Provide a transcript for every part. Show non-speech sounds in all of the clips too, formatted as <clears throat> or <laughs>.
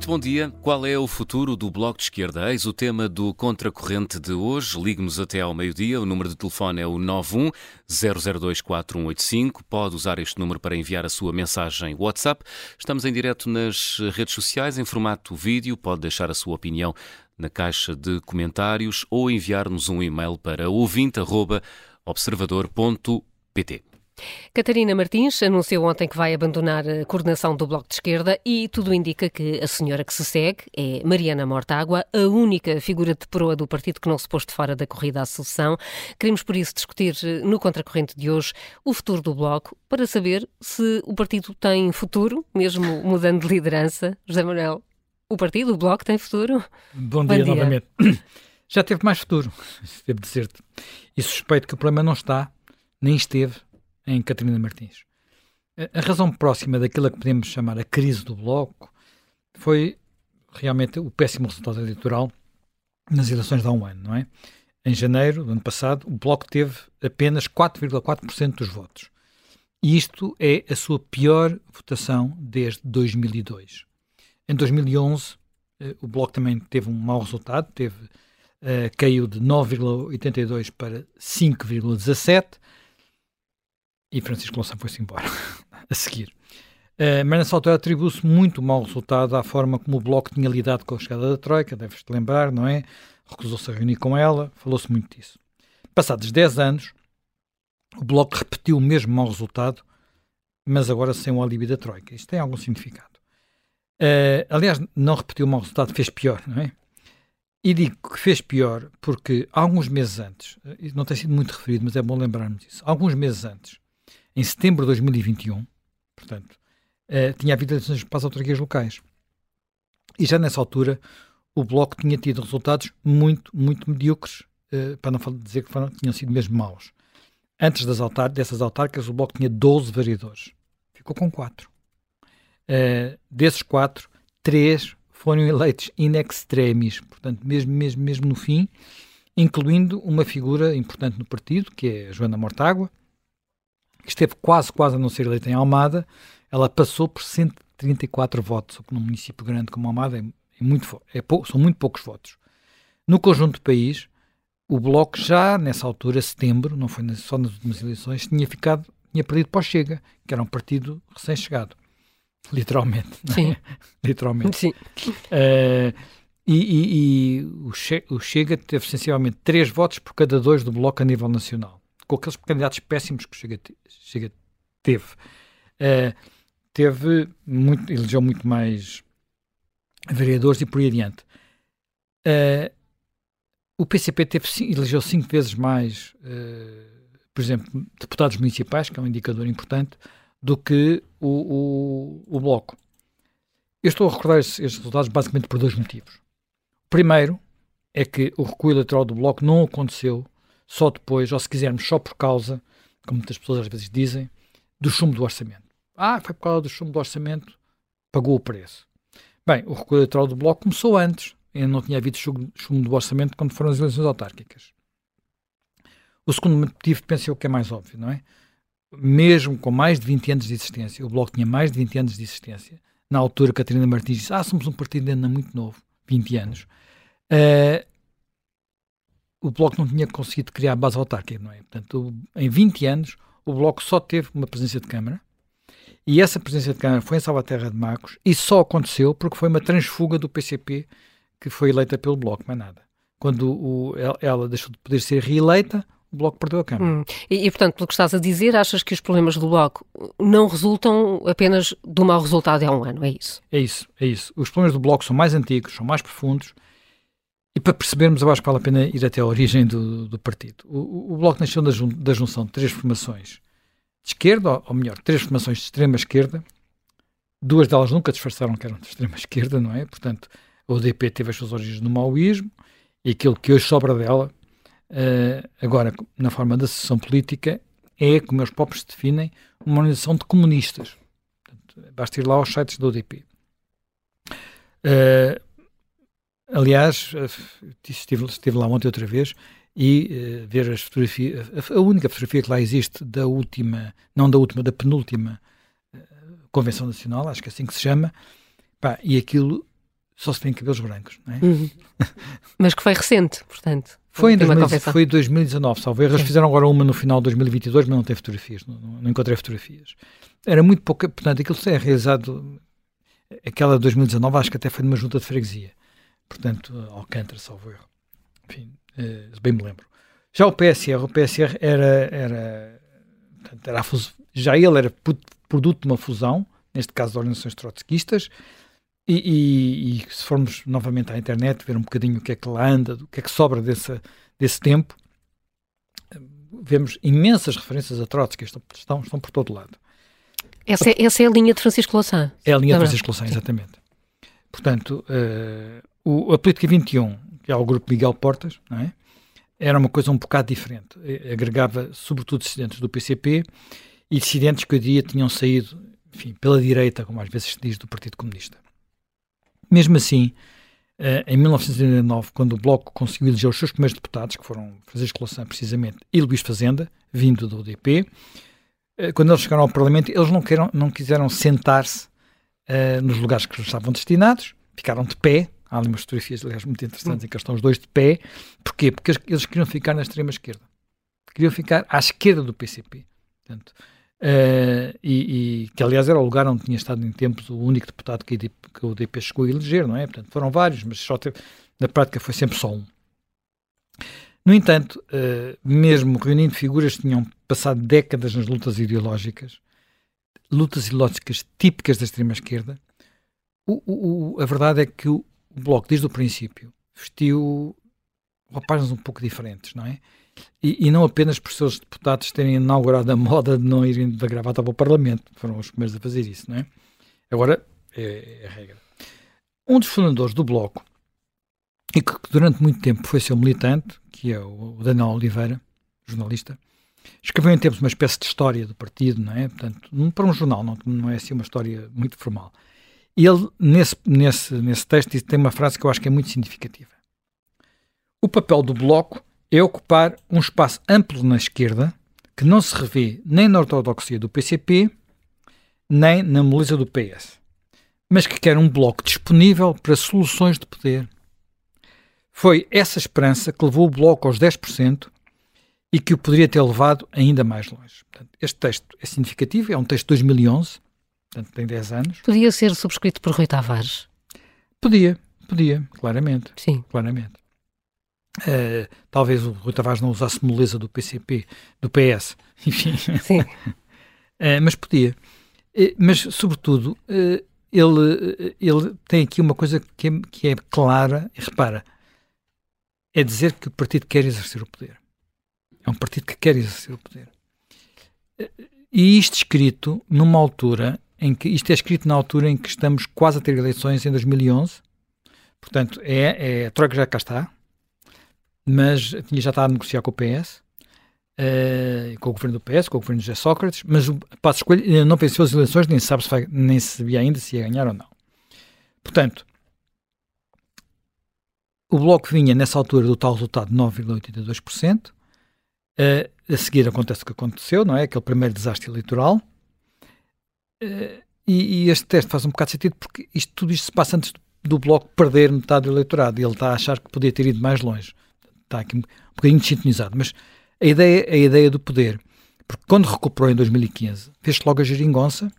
Muito bom dia. Qual é o futuro do Bloco de Esquerda? Eis o tema do Contracorrente de hoje. Ligue-nos até ao meio-dia. O número de telefone é o 91 002 4185. Pode usar este número para enviar a sua mensagem WhatsApp. Estamos em direto nas redes sociais, em formato vídeo. Pode deixar a sua opinião na caixa de comentários ou enviar-nos um e-mail para ouvinte.observador.pt. Catarina Martins anunciou ontem que vai abandonar a coordenação do Bloco de Esquerda e tudo indica que a senhora que se segue é Mariana Mortágua, a única figura de proa do partido que não se pôs de fora da corrida à sucessão. Queremos, por isso, discutir no Contracorrente de hoje o futuro do Bloco, para saber se o partido tem futuro, mesmo mudando de liderança. José Manuel, o partido, o Bloco, tem futuro? Bom dia, Bom dia. novamente. <clears throat> Já teve mais futuro, <laughs> devo dizer-te. E suspeito que o problema não está, nem esteve, em Catarina Martins. A razão próxima daquilo que podemos chamar a crise do Bloco foi realmente o péssimo resultado eleitoral nas eleições de há um ano, não é? Em janeiro do ano passado, o Bloco teve apenas 4,4% dos votos. E isto é a sua pior votação desde 2002. Em 2011, eh, o Bloco também teve um mau resultado, teve, uh, caiu de 9,82 para 5,17 e Francisco Louçã foi-se embora <laughs> a seguir. Uh, mas nessa altura atribui-se muito mau resultado à forma como o Bloco tinha lidado com a chegada da Troika, deves-te lembrar, não é? Recusou-se a reunir com ela, falou-se muito disso. Passados 10 anos, o Bloco repetiu o mesmo mau resultado, mas agora sem o alívio da Troika. Isto tem algum significado. Uh, aliás, não repetiu o mau resultado, fez pior, não é? E digo que fez pior porque alguns meses antes, eh, não tem sido muito referido, mas é bom lembrarmos disso, alguns meses antes, em setembro de 2021, portanto, uh, tinha havido eleições para as autarquias locais. E já nessa altura, o Bloco tinha tido resultados muito, muito medíocres, uh, para não dizer que foram, tinham sido mesmo maus. Antes das autar dessas autárquicas, o Bloco tinha 12 vereadores. Ficou com 4. Uh, eh, desses 4, 3 foram eleitos in extremis, portanto, mesmo, mesmo, mesmo no fim, incluindo uma figura importante no partido, que é Joana Mortágua, que esteve quase, quase a não ser eleita em Almada, ela passou por 134 votos, o que num município grande como Almada é, é muito, é pou, são muito poucos votos. No conjunto do país, o Bloco já nessa altura, setembro, não foi só nas últimas eleições, tinha ficado, tinha perdido para o Chega, que era um partido recém-chegado. Literalmente. É? Sim. <laughs> Literalmente. Sim. Uh, e, e, e o, che o Chega teve essencialmente três votos por cada dois do Bloco a nível nacional com aqueles candidatos péssimos que o Chega, Chega teve. Uh, teve muito, elegeu muito mais vereadores e por aí adiante. Uh, o PCP teve, elegeu cinco vezes mais, uh, por exemplo, deputados municipais, que é um indicador importante, do que o, o, o Bloco. Eu estou a recordar estes, resultados basicamente por dois motivos. Primeiro é que o recuo eleitoral do Bloco não aconteceu só depois, ou se quisermos, só por causa, como muitas pessoas às vezes dizem, do chumbo do orçamento. Ah, foi por causa do chumbo do orçamento, pagou o preço. Bem, o recuo eleitoral do Bloco começou antes, ainda não tinha havido chumbo do orçamento quando foram as eleições autárquicas. O segundo motivo, penso eu, que é mais óbvio, não é? Mesmo com mais de 20 anos de existência, o Bloco tinha mais de 20 anos de existência, na altura Catarina Martins disse, ah, somos um partido ainda muito novo, 20 anos. Uh, o Bloco não tinha conseguido criar base autárquica, não é? Portanto, em 20 anos, o Bloco só teve uma presença de Câmara, e essa presença de Câmara foi em Salvaterra de Marcos, e só aconteceu porque foi uma transfuga do PCP que foi eleita pelo Bloco, mais nada. Quando o, ela deixou de poder ser reeleita, o Bloco perdeu a Câmara. Hum. E, e, portanto, pelo que estás a dizer, achas que os problemas do Bloco não resultam apenas do mau resultado há um ano, é isso? É isso, é isso. Os problemas do Bloco são mais antigos, são mais profundos, e para percebermos, eu acho que vale a pena ir até a origem do, do partido. O, o, Bloco nasceu da, jun, da, junção de três formações de esquerda, ou, ou melhor, três formações de extrema esquerda. Duas delas nunca disfarçaram que eram de extrema <laughs> esquerda, não é? Portanto, a UDP teve as suas origens no maoísmo e aquilo que hoje sobra dela, uh, agora na forma da sessão política, é, como eles próprios definem, uma organização de comunistas. Portanto, basta ir lá aos sites da UDP. Uh, Aliás, eh, estive, estive lá ontem outra vez e uh, ver as fotografias, a, a, única fotografia que lá existe da última, não da última, da penúltima uh, Convenção Nacional, acho que é assim que se chama, pá, e aquilo só se tem cabelos brancos, não é? Uhum. <laughs> Mas que foi recente, portanto. Foi em 2000, foi 2019, salvo erro. Eles fizeram agora uma no final de 2022, mas não tem fotografias, não, não, encontrei fotografias. Era muito pouca, portanto, aquilo é realizado, aquela de 2019, acho que até foi numa junta de freguesia. Portanto, Alcântara, salvo erro. Enfim, eh, bem me lembro. Já o PSR, o PSR era, era, portanto, era já ele era produto de uma fusão, neste caso de organizações trotskistas, e, e, e, se formos novamente à internet ver um bocadinho o que é que lá anda, o que é que sobra desse, desse tempo, vemos imensas referências a Trotsky, estão, estão, estão por todo lado. Essa é, essa é a linha de Francisco Louçã. É a linha de Francisco Louçã, exatamente. Portanto, uh, o, a Política 21, que é o grupo Miguel Portas, não é? era uma coisa um bocado diferente. Agregava, sobretudo, dissidentes do PCP e dissidentes que, eu diria, tinham saído enfim, pela direita, como às vezes se diz, do Partido Comunista. Mesmo assim, eh, em 1989, quando o Bloco conseguiu eleger os seus primeiros deputados, que foram Francisco Louçã, precisamente, e Luís Fazenda, vindo do UDP, eh, quando eles chegaram ao Parlamento, eles não, queiram, não quiseram sentar-se uh, nos lugares que estavam destinados, ficaram de pé. Há ali umas fotografias, aliás, muito interessantes, em que estão os dois de pé. Porquê? Porque eles queriam ficar na extrema esquerda. Queriam ficar à esquerda do PCP. Portanto, Uh, e, e, que aliás era o lugar onde tinha estado em tempos o único deputado que, que o UDP chegou a eleger, não é? Portanto, foram vários, mas só teve, na prática foi sempre só um. No entanto, uh, mesmo reunindo figuras que tinham passado décadas nas lutas ideológicas, lutas ideológicas típicas da extrema-esquerda, a verdade é que o, o Bloco, desde o princípio, vestiu roupagens um pouco diferentes, não é? E, e, não apenas por seus deputados terem inaugurado a moda de não irem da gravata para o Parlamento, foram os primeiros a fazer isso, não é? Agora é, é a regra. Um dos fundadores do Bloco, e que durante muito tempo foi seu militante, que é o Daniel Oliveira, jornalista, escreveu em tempos uma espécie de história do partido, não é? Portanto, para um jornal, não, não é assim uma história muito formal. E ele, nesse, nesse, nesse texto, tem uma frase que eu acho que é muito significativa. O papel do Bloco é ocupar um espaço amplo na esquerda que não se revê nem na ortodoxia do PCP, nem na moleza do PS, mas que quer um bloco disponível para soluções de poder. Foi essa esperança que levou o bloco aos 10% e que o poderia ter levado ainda mais longe. Portanto, este texto é significativo, é um texto de 2011, portanto tem 10 anos. Podia ser subscrito por Rui Tavares? Podia, podia, claramente. Sim. Claramente. Uh, talvez o Rui Tavares não usasse moleza do PCP, do PS, <laughs> enfim. Sim. uh, <laughs> mas podia. Uh, mas, sobretudo, ele, ele tem aqui uma coisa que é, que é clara, e repara, é dizer que o partido quer exercer o poder. É um partido que quer exercer o poder. E isto escrito numa altura em que, isto é escrito na altura em que estamos quase a ter eleições em 2011, portanto, é, é a Troika já cá está, mas já estado a negociar com o PS, uh, eh, com o governo do PS, com o governo de José Sócrates, mas o Passo Escolha não venceu as eleições, nem, sabe se vai, nem sabia ainda se ia ganhar ou não. Portanto, o Bloco vinha nessa altura do tal resultado de 9,82%. Uh, eh, a seguir acontece o que aconteceu, não é? Aquele primeiro desastre eleitoral. E, e, este teste faz um bocado de sentido porque isto, tudo isto se passa antes do Bloco perder metade do eleitorado e ele está a achar que podia ter ido mais longe está aqui um bocadinho sintonizado, mas a ideia a ideia do poder. Porque quando recuperou em 2015, fez logo a geringonça,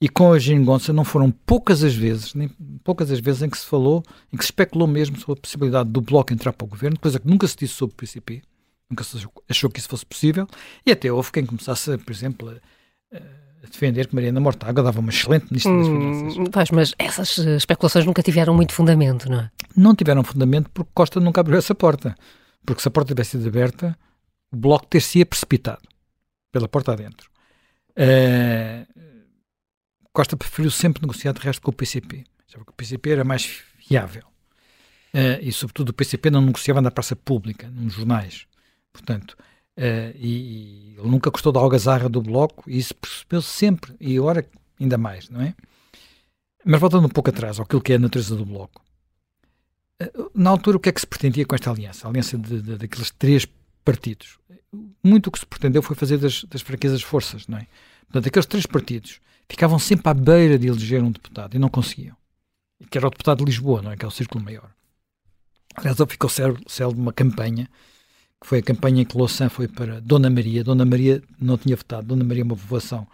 e com a geringonça não foram poucas as vezes, nem poucas as vezes em que se falou, em que se especulou mesmo sobre a possibilidade do Bloco entrar para o governo, coisa que nunca se disse sobre o PCP, nunca se achou que isso fosse possível, e até houve quem começasse, por exemplo, a, a defender que Mariana Mortágua dava uma excelente ministra das hum, Finanças. mas essas especulações nunca tiveram muito fundamento, não é? Não tiveram fundamento porque Costa nunca abriu essa porta. Porque se a porta tivesse sido aberta, o Bloco ter-se-ia precipitado pela porta adentro. Uh, Costa preferiu sempre negociar de resto com o PCP. Já que o PCP era mais fiável. Uh, e, sobretudo, o PCP não negociava na praça pública, nos jornais. Portanto, uh, e, e, ele nunca gostou da algazarra do Bloco e isso percebeu -se sempre. E agora, ainda mais, não é? Mas voltando um pouco atrás, ao que é a natureza do Bloco. Na altura, o que é que se pretendia com esta aliança? A aliança de, de, daqueles três partidos. Muito o que se pretendeu foi fazer das, das fraquezas forças, não é? Portanto, aqueles três partidos ficavam sempre à beira de eleger um deputado e não conseguiam. que era o deputado de Lisboa, não é? Que é o círculo maior. Aliás, ele ficou célebre uma campanha, que foi a campanha em que Louçã foi para Dona Maria. Dona Maria não tinha votado. Dona Maria é uma povoação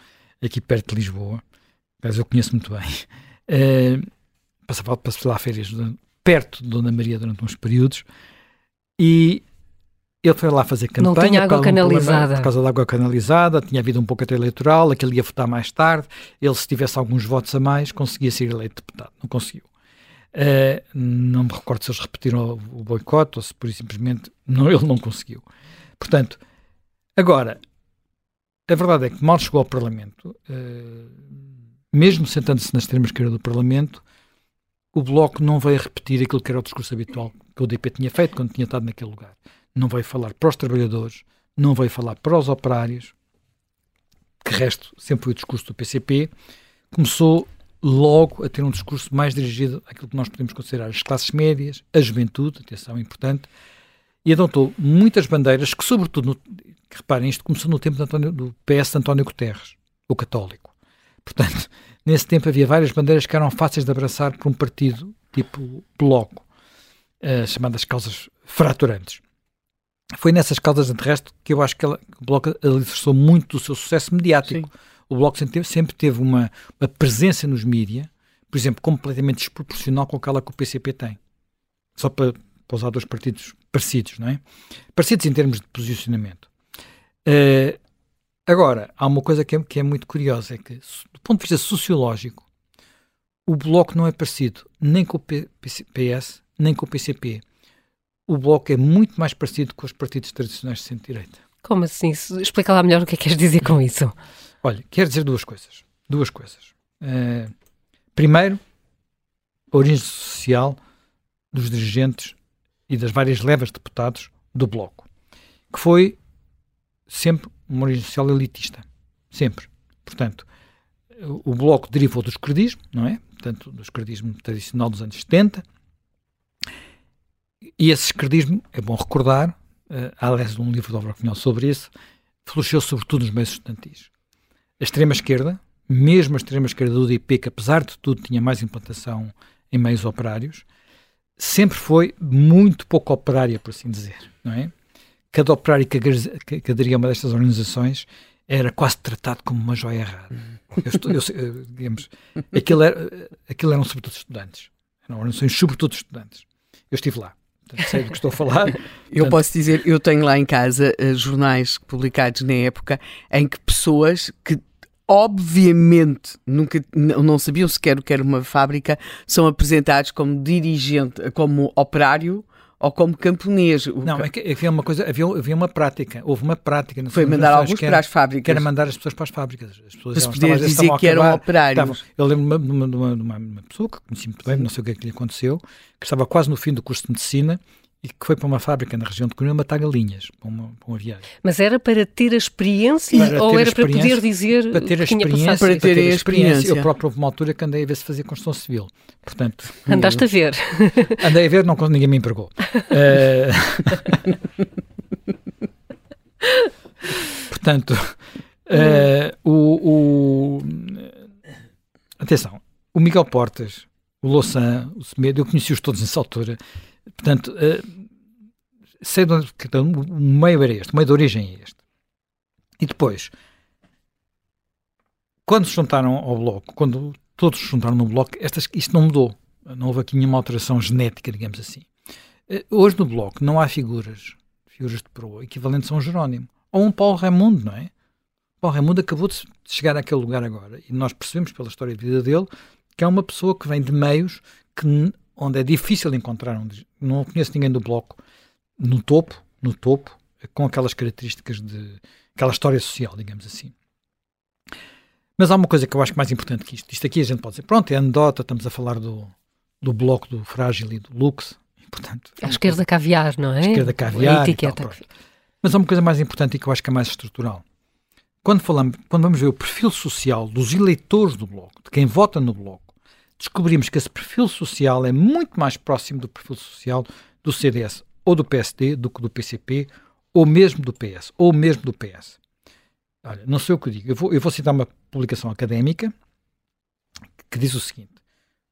aqui perto de Lisboa. Aliás, eu conheço muito bem. Uh, <laughs> passava, passava lá férias perto de Dona Maria durante uns períodos. E ele foi lá fazer campanha. Não tinha água canalizada. Problema, por causa da água canalizada, tinha havido um pouco até eleitoral, aquele ia votar mais tarde. Ele, se tivesse alguns votos a mais, conseguia ser eleito deputado. Não conseguiu. Uh, não me recordo se eles repetiram o, o boicote ou se por simplesmente não, ele não conseguiu. Portanto, agora, a verdade é que mal chegou ao Parlamento, uh, mesmo sentando-se na extrema-esquerda do Parlamento, o Bloco não veio repetir aquilo que era o discurso habitual que o DP tinha feito quando tinha estado naquele lugar não veio falar para os trabalhadores, não veio falar para os operários, que resto sempre foi o discurso do PCP, começou logo a ter um discurso mais dirigido àquilo que nós podemos considerar as classes médias, a juventude, atenção importante, e adotou muitas bandeiras que, sobretudo, no, que reparem, isto começou no tempo António, do PS de António Guterres, o católico. Portanto, <laughs> nesse tempo havia várias bandeiras que eram fáceis de abraçar por um partido tipo bloco, uh, chamadas causas fraturantes foi nessas causas de resto que eu acho que, ela, o Bloco alicerçou muito do seu sucesso mediático. Sim. O Bloco sempre teve, uma, uma, presença nos mídias, por exemplo, completamente desproporcional com aquela que o PCP tem. Só para, para usar dois partidos parecidos, não é? Parecidos em termos de posicionamento. Uh, agora, há uma coisa que é, que é muito curiosa, é que, do ponto de vista sociológico, o Bloco não é parecido nem com o PS, nem com o PCP o Bloco é muito mais parecido com os partidos tradicionais de centro-direita. Como assim? Explica lá melhor o que é que queres dizer com isso. Olha, quero dizer duas coisas. Duas coisas. Uh, primeiro, a origem social dos dirigentes e das várias levas de deputados do Bloco, que foi sempre uma origem social elitista. Sempre. Portanto, o Bloco derivou do esquerdismo, não é? Portanto, do esquerdismo tradicional dos anos 70, e esse esquerdismo, é bom recordar, uh, há aliás um livro Álvaro Cunhal sobre isso, floresceu sobretudo nos meios estudantis. A extrema-esquerda, mesmo a extrema-esquerda do UDP, que apesar de tudo tinha mais implantação em meios operários, sempre foi muito pouco operária, por assim dizer, não é? Cada operário que, que aderia a uma destas organizações era quase tratado como uma joia rara. Eu estou, eu, digamos, aquilo, era, aquilo eram sobretudo estudantes. Eram organizações sobretudo estudantes. Eu estive lá sei do que estou a falar. eu posso dizer, eu tenho lá em casa uh, jornais publicados na época em que pessoas que obviamente nunca não sabiam sequer o que era uma fábrica são apresentados como dirigente, como operário ou como camponês. Não, é que havia uma coisa, havia, havia uma prática, houve uma prática. Foi mandar alguns para as fábricas. Que era mandar as pessoas para as fábricas. As pessoas se poder dizer que eram operários. Estavam, eu lembro de uma, de, uma, de uma, pessoa que conheci muito bem, não sei o que é que lhe aconteceu, que estava quase no fim do curso de medicina e que foi para uma fábrica na região de Coimbra matar galinhas para uma, para uma viagem. Mas era para ter a experiência para ou era para poder dizer para ter a experiência, para ter, a experiência. Eu próprio houve uma altura que andei a ver se fazia construção civil. Portanto, <laughs> Andaste eu, a ver. <laughs> Andei a ver, não, ninguém me empregou. uh, <laughs> portanto, uh, o, o, atenção, o Miguel Portas, o Louçã, o Semedo, eu conheci-os todos nessa altura Portanto, uh, sei de onde, o meio era este, o meio de origem é este. E depois, quando se juntaram ao Bloco, quando todos se juntaram no Bloco, estas, isto não mudou. Não houve aqui nenhuma alteração genética, digamos assim. Uh, hoje no Bloco não há figuras, figuras de proa, equivalentes a um Jerónimo. Ou um Paulo Raimundo, não é? Paulo Raimundo acabou de chegar àquele lugar agora. E nós percebemos pela história de vida dele que é uma pessoa que vem de meios que onde é difícil encontrar um. Não conheço ninguém do bloco no topo, no topo, com aquelas características de. aquela história social, digamos assim. Mas há uma coisa que eu acho mais importante que isto. Isto aqui a gente pode dizer, pronto, é anedota, estamos a falar do, do bloco do frágil e do luxo. E, portanto, a esquerda caviar, não é? A esquerda caviar. A etiqueta. Tal, Mas há uma coisa mais importante e que eu acho que é mais estrutural. Quando, falamos, quando vamos ver o perfil social dos eleitores do bloco, de quem vota no bloco, descobrimos que esse perfil social é muito mais próximo do perfil social do CDS ou do PSD do que do PCP ou mesmo do PS ou mesmo do PS. Olha, não sei o que eu digo. Eu vou, eu vou citar uma publicação académica que diz o seguinte: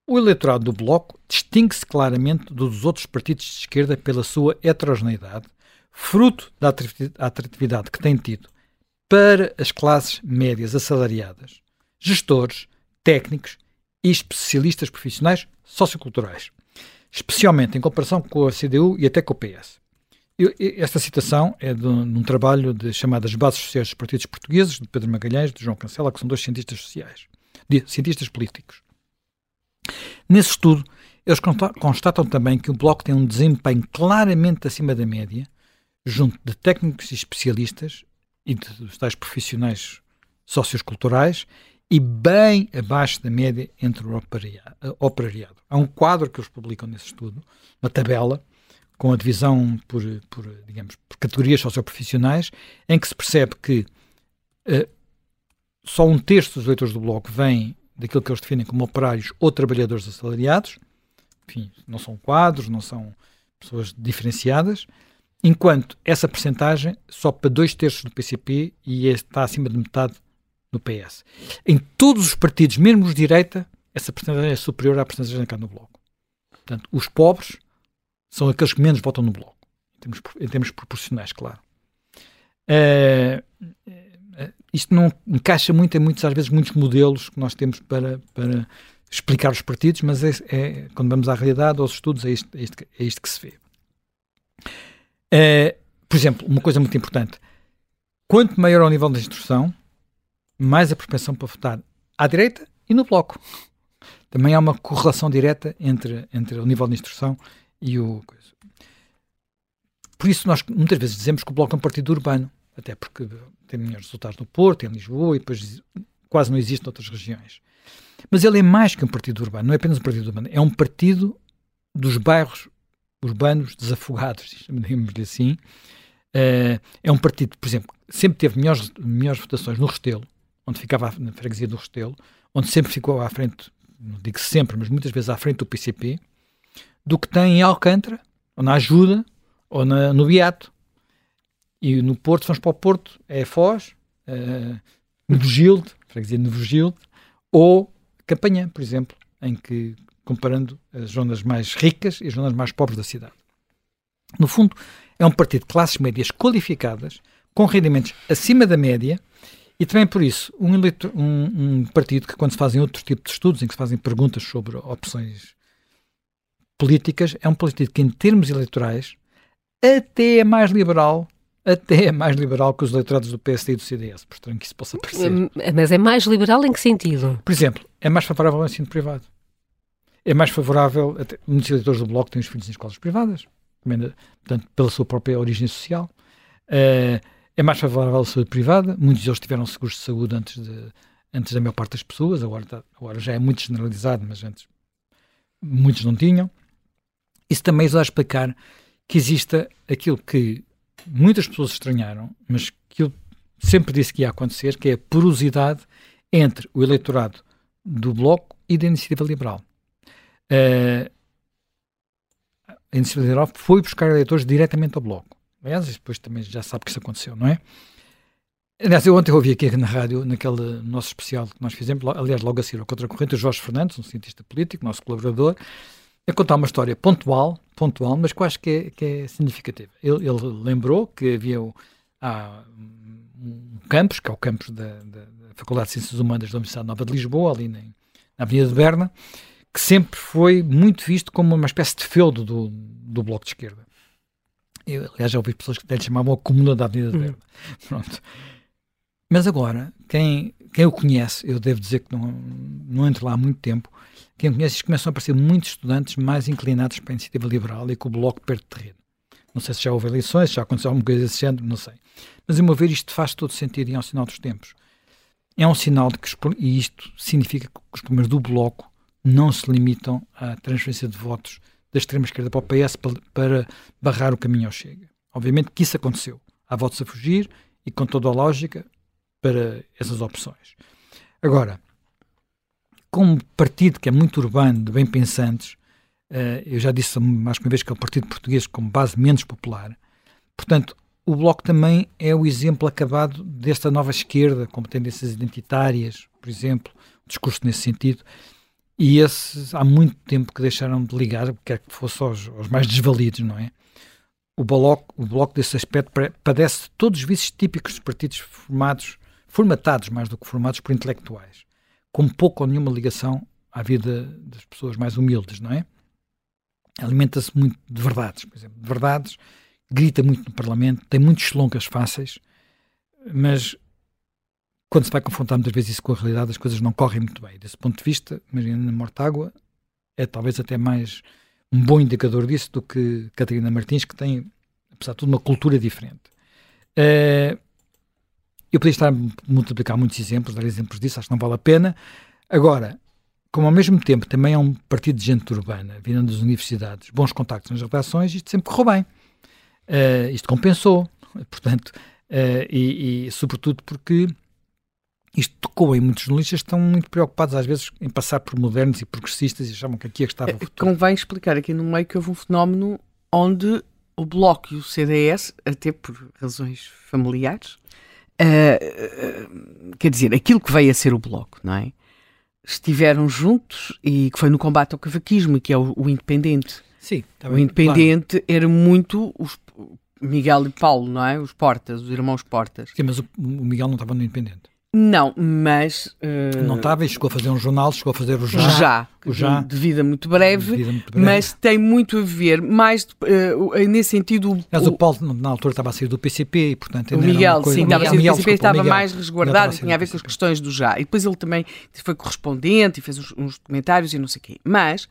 O eleitorado do Bloco distingue-se claramente dos outros partidos de esquerda pela sua heterogeneidade, fruto da atratividade que tem tido para as classes médias assalariadas, gestores, técnicos e especialistas profissionais socioculturais, especialmente em comparação com a CDU e até com o PS. Eu, esta citação é de, de, um trabalho de chamadas Bases Sociais dos Partidos Portugueses, de Pedro Magalhães de João Cancela, que são dois cientistas sociais, de, cientistas políticos. Nesse estudo, eles constatam também que o Bloco tem um desempenho claramente acima da média, junto de técnicos e especialistas e de, dos tais profissionais socioculturais e bem abaixo da média entre o operariado. Há um quadro que eles publicam nesse estudo, uma tabela, com a divisão por, por digamos, por categorias socioprofissionais, em que se percebe que uh, só um terço dos leitores do Bloco vem daquilo que eles definem como operários ou trabalhadores assalariados, enfim, não são quadros, não são pessoas diferenciadas, enquanto essa percentagem sobe para dois terços do PCP e está acima de metade no PS. Em todos os partidos, mesmo os de direita, essa percentagem é superior à percentagem cá no Bloco. Portanto, os pobres são aqueles que menos votam no Bloco, em termos, em termos proporcionais, claro. Uh, isto não encaixa muito em muitos, às vezes, muitos modelos que nós temos para, para explicar os partidos, mas é, é, quando vamos à realidade, aos estudos, é isto, é isto, é isto que se vê. Uh, por exemplo, uma coisa muito importante: quanto maior é o nível de instrução, mais a propensão para votar à direita e no bloco. Também há uma correlação direta entre, entre o nível de instrução e o. Por isso, nós muitas vezes dizemos que o bloco é um partido urbano, até porque tem melhores resultados no Porto, em Lisboa e depois quase não existe noutras regiões. Mas ele é mais que um partido urbano, não é apenas um partido urbano, é um partido dos bairros urbanos desafogados, <laughs> digamos-lhe assim. Uh, é um partido, por exemplo, sempre teve melhores, melhores votações no Restelo, onde ficava na freguesia do Restelo, onde sempre ficou à frente, não digo sempre, mas muitas vezes à frente do PCP, do que tem em Alcântara, ou na Ajuda, ou na, no Beato. E no Porto, vamos para o Porto, é Foz, uh, Novo Gilde, freguesia de Novo Gilde, ou Campanhã, por exemplo, em que, comparando as zonas mais ricas e as zonas mais pobres da cidade. No fundo, é um partido de classes médias qualificadas, com rendimentos acima da média, e também por isso, um, eleitor, um, um, partido que, quando se fazem outro tipo de estudos, em que se fazem perguntas sobre opções políticas, é um partido que, em termos eleitorais, até é mais liberal até é mais liberal que os eleitorados do PSD e do CDS, por estranho que isso possa parecer. Hum, mas é mais liberal em que sentido? Por exemplo, é mais favorável ao ensino privado. É mais favorável, até, muitos eleitores do Bloco têm os filhos em escolas privadas, portanto, pela sua própria origem social. Uh, é mais favorável à saúde privada, muitos deles tiveram seguros de saúde antes, de, antes da maior parte das pessoas, agora, tá, agora já é muito generalizado, mas antes muitos não tinham. Isso também ajuda a explicar que exista aquilo que muitas pessoas estranharam, mas que eu sempre disse que ia acontecer, que é a porosidade entre o eleitorado do Bloco e da Iniciativa Liberal. Uh, a Iniciativa Liberal foi buscar eleitores diretamente ao Bloco. Aliás, depois também já sabe que isso aconteceu, não é? Aliás, eu ontem ouvi aqui na rádio, naquele nosso especial que nós fizemos, aliás, logo a seguir ao Contracorrente, o Jorge Fernandes, um cientista político, nosso colaborador, a contar uma história pontual, pontual, mas que eu acho que é, que é significativa. Ele, ele, lembrou que havia há um campus, que é o campus da, da, da, Faculdade de Ciências Humanas da Universidade Nova de Lisboa, ali na, na Avenida de Berna, que sempre foi muito visto como uma espécie de feudo do, do Bloco de Esquerda. Eu, aliás, já ouvi pessoas que lhe chamavam a Comuna da Avenida de Berna. Uhum. Pronto. Mas agora, quem, quem o conhece, eu devo dizer que não, não entro lá há muito tempo, quem conhece começam a aparecer muitos estudantes mais inclinados para a iniciativa liberal e que o Bloco perde terreno. Não sei se já houve eleições, se já aconteceu alguma coisa desse género, não sei. Mas, a meu ver, isto faz todo sentido e é um sinal dos tempos. É um sinal de que, e isto significa que os problemas do Bloco não se limitam à transferência de votos da extrema-esquerda para o PS para, barrar o caminho ao Chega. Obviamente que isso aconteceu. Há votos a fugir e com toda a lógica para essas opções. Agora, como partido que é muito urbano, de bem pensantes, uh, eu já disse mais uma vez que é o Partido Português como base menos popular, portanto, o Bloco também é o exemplo acabado desta nova esquerda, com tendências identitárias, por exemplo, discurso nesse sentido, e esses há muito tempo que deixaram de ligar, quer que fosse aos, aos mais desvalidos, não é? O bloco, o bloco desse aspecto padece todos os vícios típicos dos partidos formados, formatados mais do que formados por intelectuais, com pouco ou nenhuma ligação à vida das pessoas mais humildes, não é? Alimenta-se muito de verdades, por exemplo, de verdades, grita muito no Parlamento, tem muitos sloncas fáceis, mas quando se vai confrontar muitas vezes isso com a realidade, as coisas não correm muito bem. Desse ponto de vista, Mariana Mortágua é talvez até mais um bom indicador disso do que Catarina Martins, que tem, apesar de tudo, uma cultura diferente. Uh, eu podia estar a multiplicar muitos exemplos, dar exemplos disso, acho que não vale a pena. Agora, como ao mesmo tempo também é um partido de gente urbana, vindo das universidades, bons contactos nas redações, isto sempre correu bem. Uh, isto compensou, <laughs> portanto, uh, e, e, sobretudo porque isto tocou em muitos jornalistas que estão muito preocupados às vezes em passar por modernos e progressistas e achavam que aqui é que estava o eh, futuro. Convém explicar aqui no meio que houve um fenómeno onde o Bloco e o CDS, até por razões familiares, uh, uh, quer dizer, aquilo que veio a ser o Bloco, não é? Estiveram juntos e que foi no combate ao cavaquismo, que é o, o Independente. Sim, tá o Independente claro. era muito os, Miguel e Paulo, não é? Os Portas, os irmãos Portas. Sim, mas o, o Miguel não estava no Independente. Não, mas. Uh... Não estava e chegou a fazer um jornal, chegou a fazer o Já. Já, o já. De, vida muito breve, vida muito breve, mas tem muito a ver, mais uh, nesse sentido. Mas o, o Paulo, na altura, estava a sair do PCP e, portanto. O Miguel, coisa... sim, estava a sair do PCP e estava Miguel, mais resguardado e tinha a ver com as questões do Já. E depois ele também foi correspondente e fez uns, uns documentários e não sei o quê. Mas,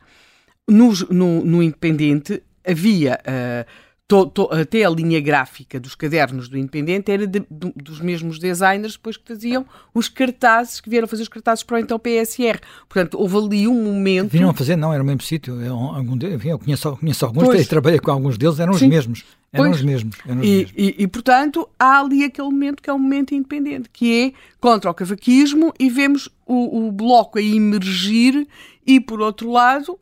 no, no, no Independente, havia. Uh, to, to, até a linha gráfica dos cadernos do Independente era de, de, dos mesmos designers depois que faziam os cartazes, que vieram fazer os cartazes para o então PSR. Portanto, houve ali um momento. Vinham a fazer, não, era o mesmo sítio. Eu, algum de, enfim, eu conheço, conheço alguns, pois. trabalhei com alguns deles, eram Sim. os mesmos. Eram pois. os mesmos. Eram os e, mesmos. E, e, portanto, há ali aquele momento que é um momento independente, que é contra o cavaquismo e vemos o, o bloco a emergir e, por outro lado,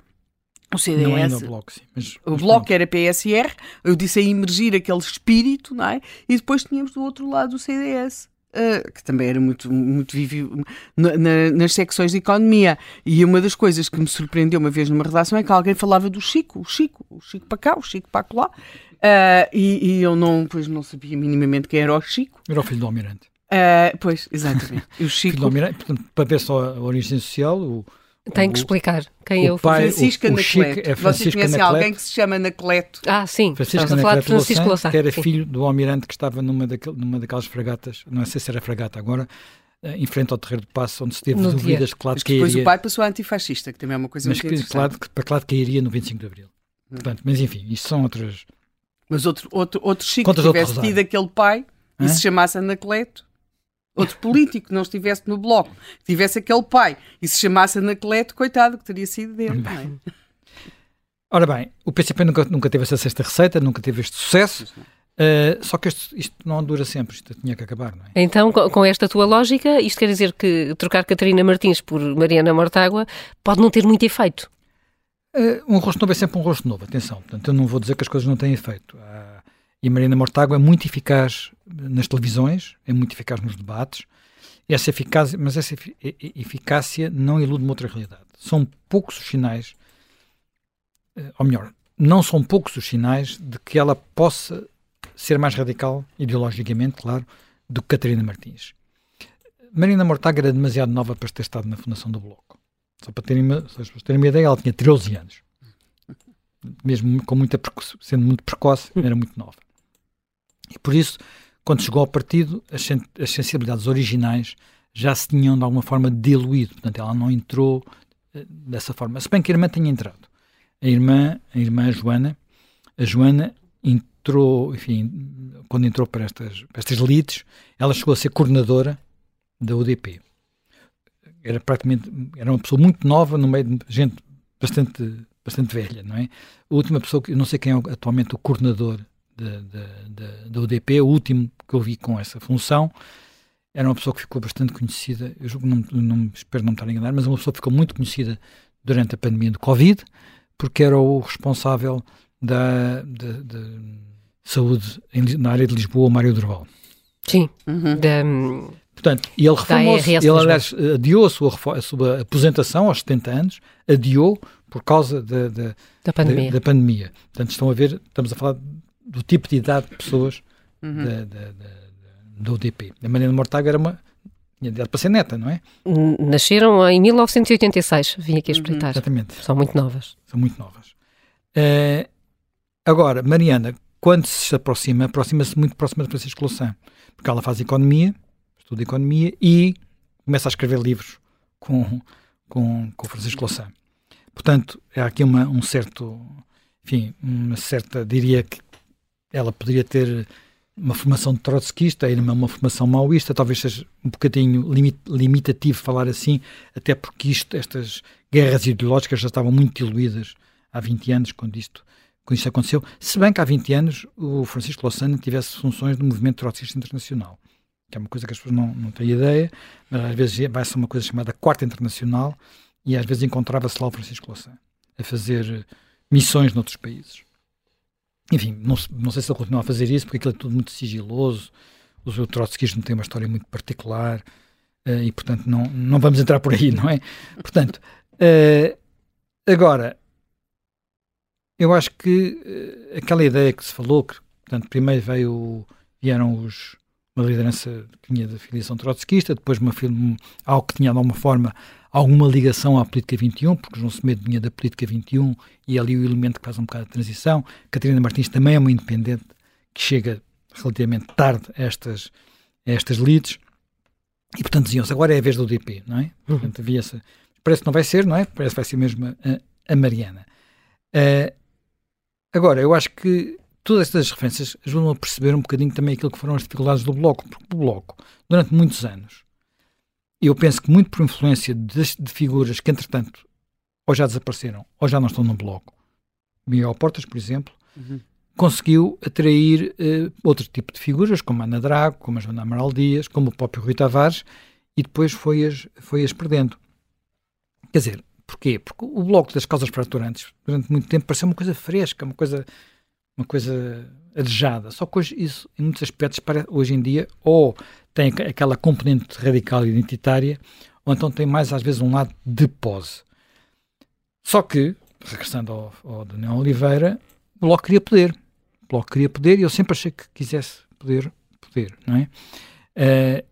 o CDS. Não é no bloco, sim. Mas, o mas bloco pronto. era PSR, eu disse a emergir aquele espírito, não é? E depois tínhamos do outro lado o CDS. Uh, ah, que também era muito, muito vivo na, na, nas secções de economia. E uma das coisas que me surpreendeu uma vez numa redação é que alguém falava do Chico, o Chico, o Chico para cá, o Chico para lá. Uh, e, e, eu não, pois não sabia minimamente quem era o Chico. Era o filho do Almirante. Uh, pois, exatamente. o Chico... filho do Almirante, portanto, para ver só a origem social, o, tem que explicar quem é o pai, Francisca o, o Anacleto. É Vocês conhecem alguém que se chama Anacleto? Ah, sim. Francisco Anacleto Francisco Louçã, que era sim. filho do almirante que estava numa, daquel, numa daquelas fragatas, não sei se era fragata agora, eh, em frente ao Terreiro do Passo, onde se teve no dúvidas de claro que Depois o pai passou a antifascista, que também é uma coisa mas muito que, claro, para claro que cairia no 25 de Abril. Hum. Portanto, mas enfim, isto são outras... Mas outro, outro, outro Chico que tivesse tido aquele pai Hã? e se chamasse Anacleto outro político que não estivesse no bloco, tivesse aquele pai e se chamasse Anacleto, coitado, que teria sido dele. Bem. Ora bem, o PCP nunca, nunca teve essa sexta receita, nunca teve este sucesso. Uh, só que isto, isto, não dura sempre, isto tinha que acabar, não é? Então, com, com, esta tua lógica, isto quer dizer que trocar Catarina Martins por Mariana Mortágua pode não ter muito efeito? Uh, um rosto novo é sempre um rosto novo, atenção. Portanto, eu não vou dizer que as coisas não têm efeito. Uh, e a Marina Mortágua é muito eficaz nas televisões, é muito eficaz nos debates, essa eficácia, mas essa eficácia não ilude uma outra realidade. São poucos os sinais, eh, ou melhor, não são poucos os sinais de que ela possa ser mais radical, ideologicamente, claro, do que Catarina Martins. Marina Mortágua era demasiado nova para ter estado na fundação do Bloco. Só para terem uma, para terem uma ideia, ela tinha 13 anos. Mesmo com muita sendo muito precoce, era muito nova. E por isso, quando chegou ao partido, as, as sensibilidades originais já se tinham de alguma forma diluído. Portanto, ela não entrou uh, dessa forma. Se bem que a irmã tinha entrado. A irmã, a irmã Joana, a Joana entrou, enfim, quando entrou para estas, para estas elites, ela chegou a ser coordenadora da UDP. Era praticamente, era uma pessoa muito nova no meio de gente bastante, bastante velha, não é? A última pessoa, que eu não sei quem é atualmente o coordenador da UDP, o último que eu vi com essa função, era uma pessoa que ficou bastante conhecida, eu julgo, não, não, espero não me estar a enganar, mas uma pessoa que ficou muito conhecida durante a pandemia do Covid, porque era o responsável da, da, da saúde em, na área de Lisboa, Mário Durval. Sim, uhum. da, Portanto, ele reformou-se, ele aliás adiou a sua, a sua aposentação aos 70 anos, adiou por causa da, da, da, pandemia. da, da pandemia. Portanto, estão a ver, estamos a falar do tipo de idade de pessoas uhum. da, da, da, UDP. A Mariana Mortágua era uma tinha idade para ser neta, não é? Nasceram em 1986, vim aqui a espreitar. Uhum. Exatamente. São muito novas. São muito novas. Uh, agora, Mariana, quando se aproxima, aproxima-se muito próxima de Francisco Louçã, porque ela faz economia, estuda economia e começa a escrever livros com, com, com Francisco Louçã. Portanto, há aqui uma, um certo, enfim, uma certa, diria que ela poderia ter uma formação de trotskista, ainda uma, uma formação maoísta, talvez seja um bocadinho limit, limitativo falar assim, até porque isto, estas guerras ideológicas já estavam muito diluídas há 20 anos, quando isto, quando isto aconteceu, se bem que há 20 anos o Francisco Lossana tivesse funções do movimento trotskista internacional, que é uma coisa que as pessoas não, não têm ideia, mas às vezes vai ser uma coisa chamada Quarta Internacional, e às vezes encontrava-se lá o Francisco Louçã a fazer missões noutros países. Enfim, não, não sei se ele continua a fazer isso, porque aquilo é tudo muito sigiloso, o trotskismo tem uma história muito particular, uh, e portanto não, não vamos entrar por aí, <laughs> não é? Portanto, uh, agora, eu acho que uh, aquela ideia que se falou, que portanto, primeiro veio, vieram os, uma liderança que tinha da filiação trotskista, depois uma, algo que tinha de alguma forma alguma ligação à política 21, porque João Semedo vinha da política 21 e é ali o elemento que faz um bocado de transição. Catarina Martins também é uma independente que chega relativamente tarde a estas, a estas leads. E, portanto, diziam-se, agora é a vez do DP, não é? Uhum. Portanto, havia essa... Parece que não vai ser, não é? Parece que vai ser mesmo a, a Mariana. Uh, agora, eu acho que todas estas referências ajudam a perceber um bocadinho também aquilo que foram as dificuldades do Bloco, porque o Bloco, durante muitos anos, eu penso que muito por influência de, de, figuras que, entretanto, ou já desapareceram ou já não estão no bloco, Miguel Portas, por exemplo, uhum. conseguiu atrair uh, outro tipo de figuras, como a Ana Drago, como a Joana Amaral Dias, como o próprio Rui Tavares, e depois foi-as foi -as perdendo. Quer dizer, porquê? Porque o bloco das causas fraturantes, durante muito tempo, pareceu uma coisa fresca, uma coisa, uma coisa arejada. Só que hoje isso, em muitos aspectos, hoje em dia, ou tem aquela componente radical identitária, ou então tem mais às vezes um lado de pose. Só que, regressando ao, ao Daniel Oliveira, o Bloco queria poder. O Bloco queria poder e eu sempre achei que quisesse poder, poder, não é? Uh,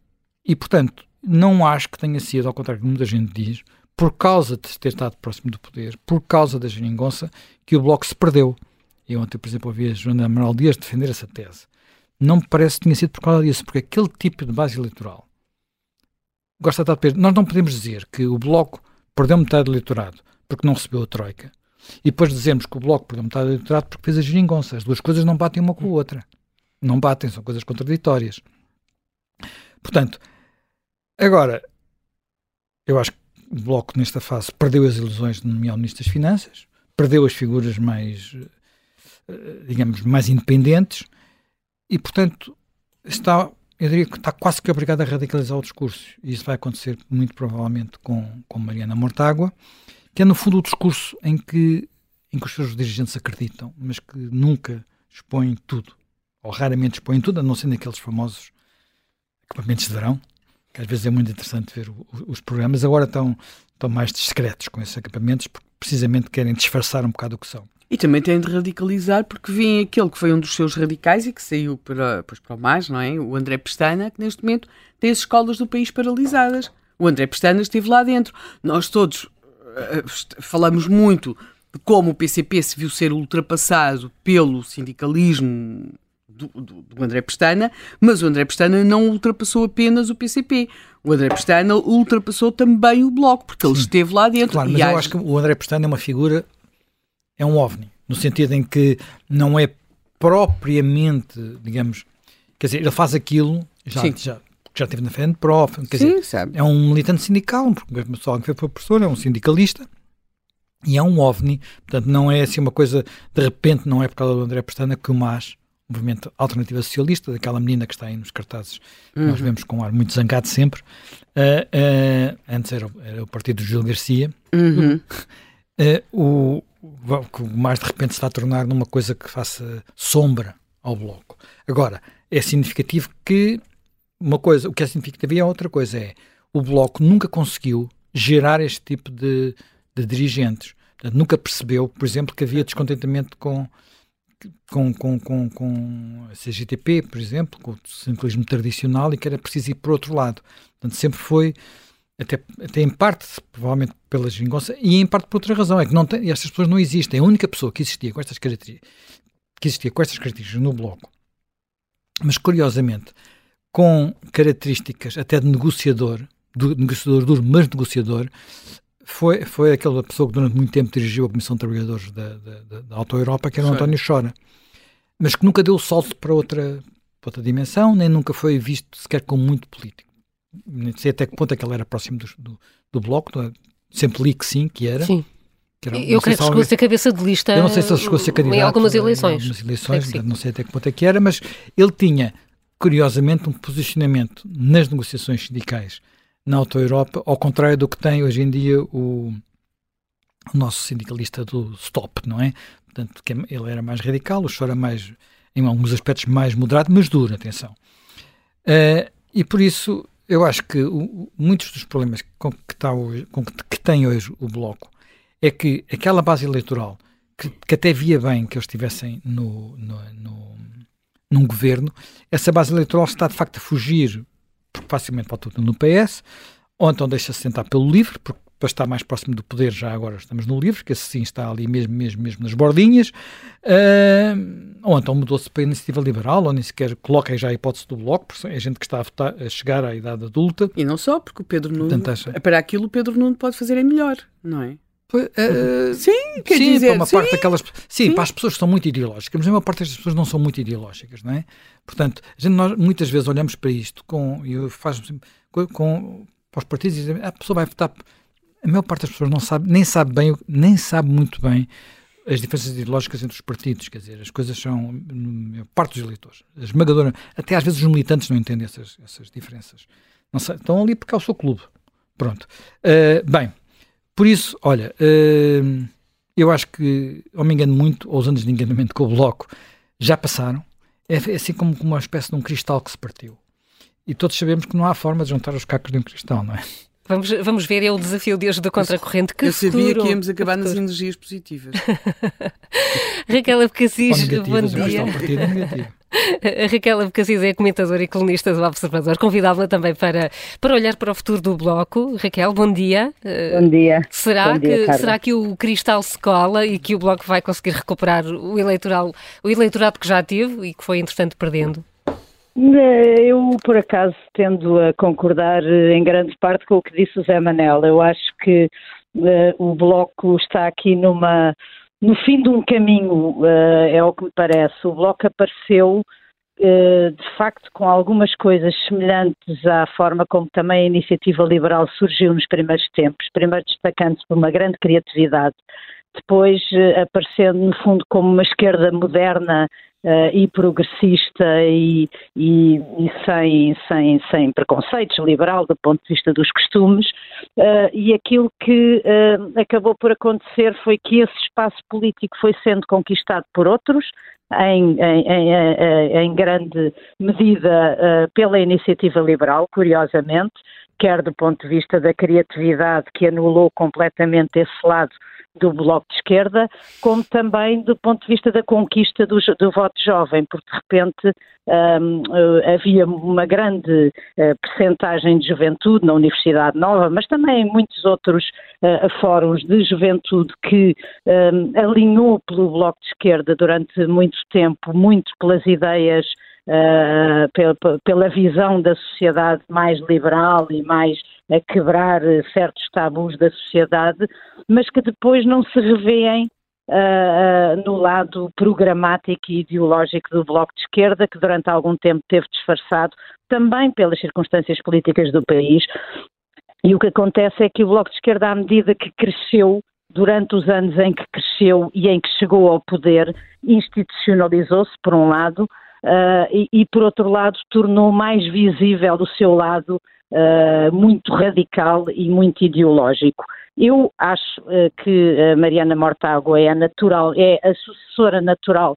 e, portanto, não acho que tenha sido, ao contrário do que muita gente diz, por causa de ter estado próximo do poder, por causa da geringonça, que o Bloco se perdeu. Eu ontem, por exemplo, ouvi a Joana Amaral Dias defender essa tese não me parece que tenha sido por causa disso, porque aquele tipo de base eleitoral gosta de estar Nós não podemos dizer que o Bloco perdeu metade do eleitorado porque não recebeu a Troika e depois dizemos que o Bloco perdeu metade do eleitorado porque fez a geringonça. As duas coisas não batem uma com a outra. Não batem, são coisas contraditórias. Portanto, agora, eu acho que o Bloco, nesta fase, perdeu as ilusões de nomear o Ministro das Finanças, perdeu as figuras mais, eh, digamos, mais independentes, e, portanto, está, eu diria que está quase que obrigado a radicalizar o discurso. E isso vai acontecer muito provavelmente com, com Mariana Mortágua, que é, no fundo, o discurso em que, em que os seus dirigentes acreditam, mas que nunca expõem tudo, ou raramente expõem tudo, a não ser naqueles famosos equipamentos de verão, que às vezes é muito interessante ver o, os programas. Agora estão, estão mais discretos com esses equipamentos, porque precisamente querem disfarçar um bocado o que são. E também tem de radicalizar porque vem aquele que foi um dos seus radicais e que saiu para, pois, para o mais, não é? O André Pestana, que neste momento tem as escolas do país paralisadas. O André Pestana esteve lá dentro. Nós todos uh, falamos muito de como o PCP se viu ser ultrapassado pelo sindicalismo do, do, do, André Pestana, mas o André Pestana não ultrapassou apenas o PCP. O André Pestana ultrapassou também o Bloco, porque ele Sim. esteve lá dentro. Claro, mas eu acho que o André Pestana é uma figura é um OVNI, no sentido em que não é propriamente, digamos, quer dizer, ele faz aquilo, já, Sim. já, já esteve na frente prof, quer Sim, dizer, sabe. é um militante sindical, porque pessoal que foi professor, é um sindicalista, e é um OVNI, portanto não é assim uma coisa, de repente não é por causa do André Pestana que o MAS, o Movimento Alternativa Socialista, daquela menina que está aí nos cartazes, uhum. nós vemos com um ar muito zangado sempre, uh, uh, antes era, era, o partido do Gil Garcia, uhum. uh, <laughs> o, que mais de repente se vai tornar numa coisa que faça sombra ao Bloco. Agora, é significativo que uma coisa, o que é significativo é outra coisa, é o Bloco nunca conseguiu gerar este tipo de, de dirigentes. Portanto, nunca percebeu, por exemplo, que havia descontentamento com, com, com, com, com a CGTP, por exemplo, com o sindicalismo tradicional e que era preciso ir por outro lado. Portanto, sempre foi, até, até em parte, provavelmente pela geringonça, e em parte por outra razão, é que não tem, estas pessoas não existem. A única pessoa que existia com estas características, que existia com estas características no Bloco, mas curiosamente, com características até de negociador, do, negociador duro, mas negociador, foi, foi aquela pessoa que durante muito tempo dirigiu a Comissão de Trabalhadores da, da, da Auto Europa, que era o António Chora, mas que nunca deu o salto para outra, para outra dimensão, nem nunca foi visto sequer como muito político. Nem sei até que ponto é que ele era próximo do, do, do Bloco, do, sempre li que sim, que era. Sim. Era, eu creio que chegou a ser cabeça de lista eu não sei se ele chegou a ser candidato em algumas eleições. Em algumas eleições, não sei até que ponto é que era, mas ele tinha, curiosamente, um posicionamento nas negociações sindicais na Auto Europa, ao contrário do que tem hoje em dia o, o nosso sindicalista do Stop, não é? Portanto, que é, ele era mais radical, o Chora mais, em alguns aspectos, mais moderado, mas duro, atenção. Uh, e por isso, eu acho que o, muitos dos problemas com que, está hoje, com que, que tem hoje o Bloco é que aquela base eleitoral, que, que até via bem que eles estivessem no, no, no, num governo, essa base eleitoral está de facto a fugir facilmente pode tudo no PS, ou então deixa-se sentar pelo LIVRE, porque para estar mais próximo do poder, já agora estamos no LIVRE, que esse sim está ali mesmo, mesmo, mesmo nas bordinhas, uh, ou então mudou-se para a iniciativa liberal, ou nem sequer coloca já a hipótese do Bloco, porque é gente que está a, votar, a chegar à idade adulta. E não só, porque o Pedro Nuno, Portanto, para aquilo o Pedro Nuno pode fazer é melhor, não é? Uh, sim, quer sim, dizer, para uma sim, parte daquelas, sim, sim, para as pessoas que são muito ideológicas, mas a maior parte das pessoas não são muito ideológicas, não é? Portanto, a gente, nós muitas vezes olhamos para isto com, eu faço, com, com para os partidos e dizemos, ah, a pessoa vai votar. A maior parte das pessoas não sabe, nem sabe bem, nem sabe muito bem as diferenças ideológicas entre os partidos, quer dizer, as coisas são parte dos eleitores, a esmagadora, até às vezes os militantes não entendem essas, essas diferenças. Não estão ali porque é o seu clube. Pronto. Uh, bem, por isso, olha, uh, eu acho que, ou me engano muito, ou os anos de enganamento com o Bloco já passaram. É, é assim como uma espécie de um cristal que se partiu. E todos sabemos que não há forma de juntar os cacos de um cristal, não é? Vamos, vamos ver, é o desafio de hoje do Contracorrente. Que eu sabia futuro, que íamos acabar nas energias positivas. <laughs> Raquel Abcacis, bom dia. A <laughs> Raquel Abcacis é comentadora e colunista do Observador. Convidava-la também para, para olhar para o futuro do Bloco. Raquel, bom dia. Bom dia. Será, bom dia, que, será que o cristal se cola e que o Bloco vai conseguir recuperar o, eleitoral, o eleitorado que já teve e que foi, entretanto, perdendo? Eu, por acaso, tendo a concordar eh, em grande parte com o que disse o Zé Manel. Eu acho que uh, o Bloco está aqui numa no fim de um caminho, uh, é o que me parece. O Bloco apareceu, uh, de facto, com algumas coisas semelhantes à forma como também a iniciativa liberal surgiu nos primeiros tempos, primeiro destacando-se por uma grande criatividade, depois aparecendo, no fundo, como uma esquerda moderna Uh, e progressista e, e, e, sem, sem, sem preconceitos, liberal do ponto de vista dos costumes, uh, e aquilo que uh, acabou por acontecer foi que esse espaço político foi sendo conquistado por outros, em, em, em, em grande medida pela iniciativa liberal, curiosamente, quer do ponto de vista da criatividade que anulou completamente esse lado do Bloco de Esquerda, como também do ponto de vista da conquista do, do voto jovem, porque de repente um, eh, havia uma grande uh, percentagem de juventude na Universidade Nova, mas também em muitos outros uh, fóruns de juventude que um, alinhou pelo Bloco de Esquerda durante muito tempo, muito pelas ideias Uh, pela, pela, visão da sociedade mais liberal e mais a quebrar certos tabus da sociedade, mas que depois não se revêem uh, uh, no lado programático e ideológico do Bloco de Esquerda, que durante algum tempo teve disfarçado, também pelas circunstâncias políticas do país. E o que acontece é que o Bloco de Esquerda, à medida que cresceu, durante os anos em que cresceu e em que chegou ao poder, institucionalizou-se, por um lado, uh, e, e, por outro lado, tornou mais visível o seu lado uh, muito radical e muito ideológico. Eu acho uh, que Mariana Mortágua é a natural, é a sucessora natural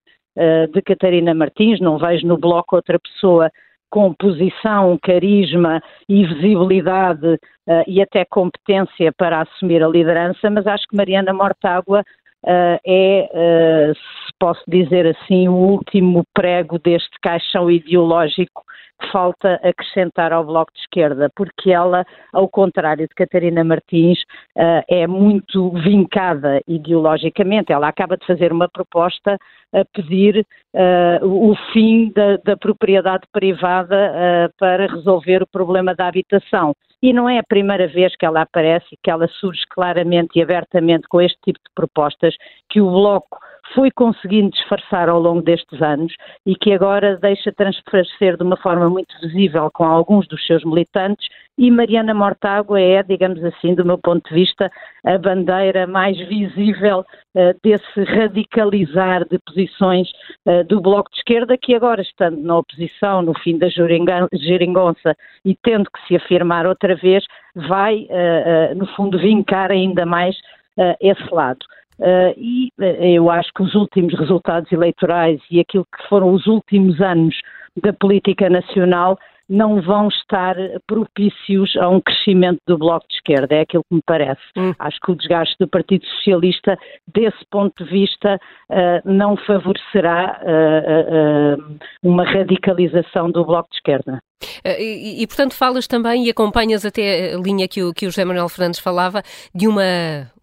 de Catarina Martins, não vejo no bloco outra pessoa com posição, carisma e visibilidade uh, e até competência para assumir a liderança, mas acho que Mariana Mortágua uh, é, uh, se posso dizer assim, o último prego deste caixão ideológico que falta acrescentar ao Bloco de Esquerda, porque ela, ao contrário de Catarina Martins, uh, é muito vincada ideologicamente. Ela acaba de fazer uma proposta a pedir o fim da, da propriedade privada para resolver o problema da habitação. E não é a primeira vez que ela aparece e que ela surge claramente e abertamente com este tipo de propostas que o Bloco foi conseguindo disfarçar ao longo destes anos e que agora deixa transparecer de uma forma muito visível com alguns dos seus militantes e Mariana Mortágua é, digamos assim, do meu ponto de vista, a bandeira mais visível uh, desse radicalizar de posições uh, do Bloco de Esquerda, que agora, estando na oposição, no fim da geringonça e tendo que se afirmar outra vez, vai, uh, no fundo, vincar ainda mais esse lado. Uh, e uh, eu acho que os últimos resultados eleitorais e aquilo que foram os últimos anos da política nacional não vão estar propícios a um crescimento do Bloco de Esquerda, é aquilo que me parece. Hum. Acho que o desgaste do Partido Socialista, desse ponto de vista, uh, não favorecerá uma radicalização do Bloco de Esquerda. E, e, portanto, falas também e acompanhas até a linha que o, que o José Manuel Fernandes falava de uma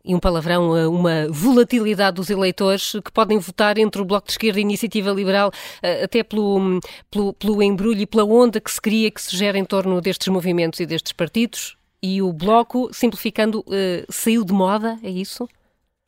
e um palavrão, eh, uma volatilidade dos eleitores que podem votar entre o Bloco de Esquerda e a Iniciativa Liberal, eh, até pelo, pelo, pelo embrulho e pela onda que se cria, que se gera em torno destes movimentos e destes partidos, e o Bloco, simplificando, saiu de moda, é isso?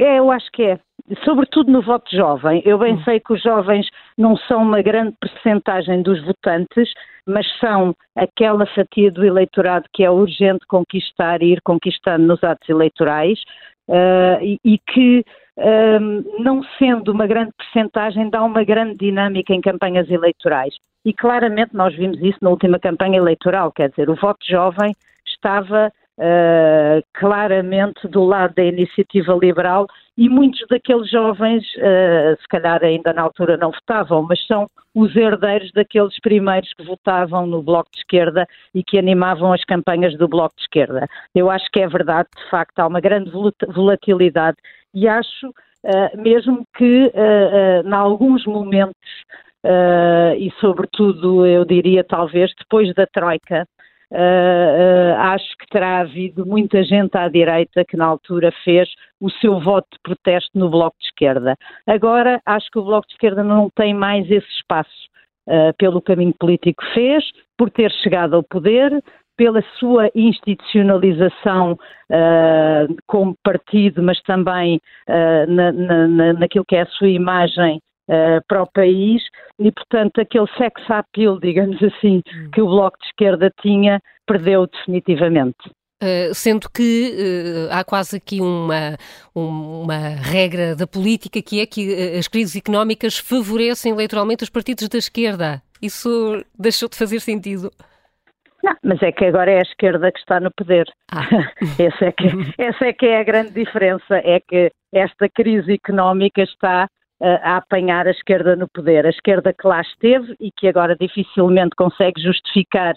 É, eu acho que é. Sobretudo no voto jovem. Eu bem hum. sei que os jovens não são uma grande percentagem dos votantes, mas são aquela fatia do eleitorado que é urgente conquistar e ir conquistando nos atos eleitorais uh, e, e, que, ehm, não sendo uma grande percentagem, dá uma grande dinâmica em campanhas eleitorais. E claramente nós vimos isso na última campanha eleitoral, quer dizer, o voto jovem estava uh, claramente do lado da iniciativa liberal e muitos daqueles jovens, uh, se calhar ainda na altura não votavam, mas são os herdeiros daqueles primeiros que votavam no Bloco de Esquerda e que animavam as campanhas do Bloco de Esquerda. Eu acho que é verdade, de facto, há uma grande volatilidade e acho uh, mesmo que, uh, em alguns momentos, e sobretudo, eu diria, talvez depois da Troika, Uh, uh, acho que terá havido muita gente à direita que na altura fez o seu voto de protesto no Bloco de Esquerda. Agora acho que o Bloco de Esquerda não tem mais esse espaço uh, pelo caminho político que fez, por ter chegado ao poder, pela sua institucionalização como partido, mas também na, na, naquilo que é a sua imagem uh, para o país e, portanto, aquele sex appeal, digamos assim, hum. que o Bloco de Esquerda tinha, perdeu definitivamente. Uh, sendo que uh, há quase aqui uma, uma regra da política que é que uh, as crises económicas favorecem eleitoralmente os partidos da esquerda. Isso deixou de fazer sentido? Não, mas é que agora é a esquerda que está no poder. Ah. <laughs> essa, é que, essa é que é a grande diferença, é que esta crise económica está a apanhar a esquerda no poder. A esquerda que lá esteve e que agora dificilmente consegue justificar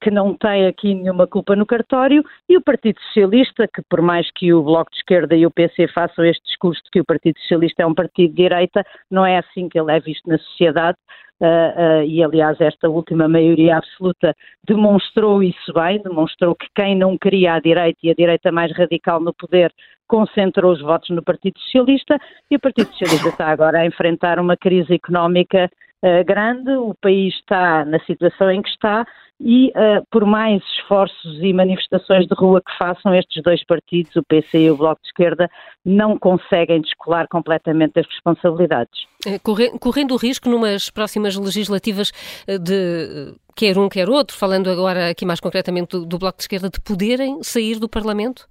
que não tem aqui nenhuma culpa no cartório, e o Partido Socialista, que por mais que o Bloco de Esquerda e o PC façam este discurso de que o Partido Socialista é um partido de direita, não é assim que ele é visto na sociedade. Uh, uh, e aliás esta última maioria absoluta demonstrou isso bem, demonstrou que quem não queria a direita e a direita mais radical no poder concentrou os votos no Partido Socialista e o Partido Socialista está agora a enfrentar uma crise económica uh, grande, o país está na situação em que está e uh, por mais esforços e manifestações de rua que façam estes dois partidos, o PC e o Bloco de Esquerda, não conseguem descolar completamente as responsabilidades. Eh, correndo o risco, numas próximas legislativas, de quer um, quer outro, falando agora aqui mais concretamente do, do Bloco de Esquerda, de poderem sair do Parlamento?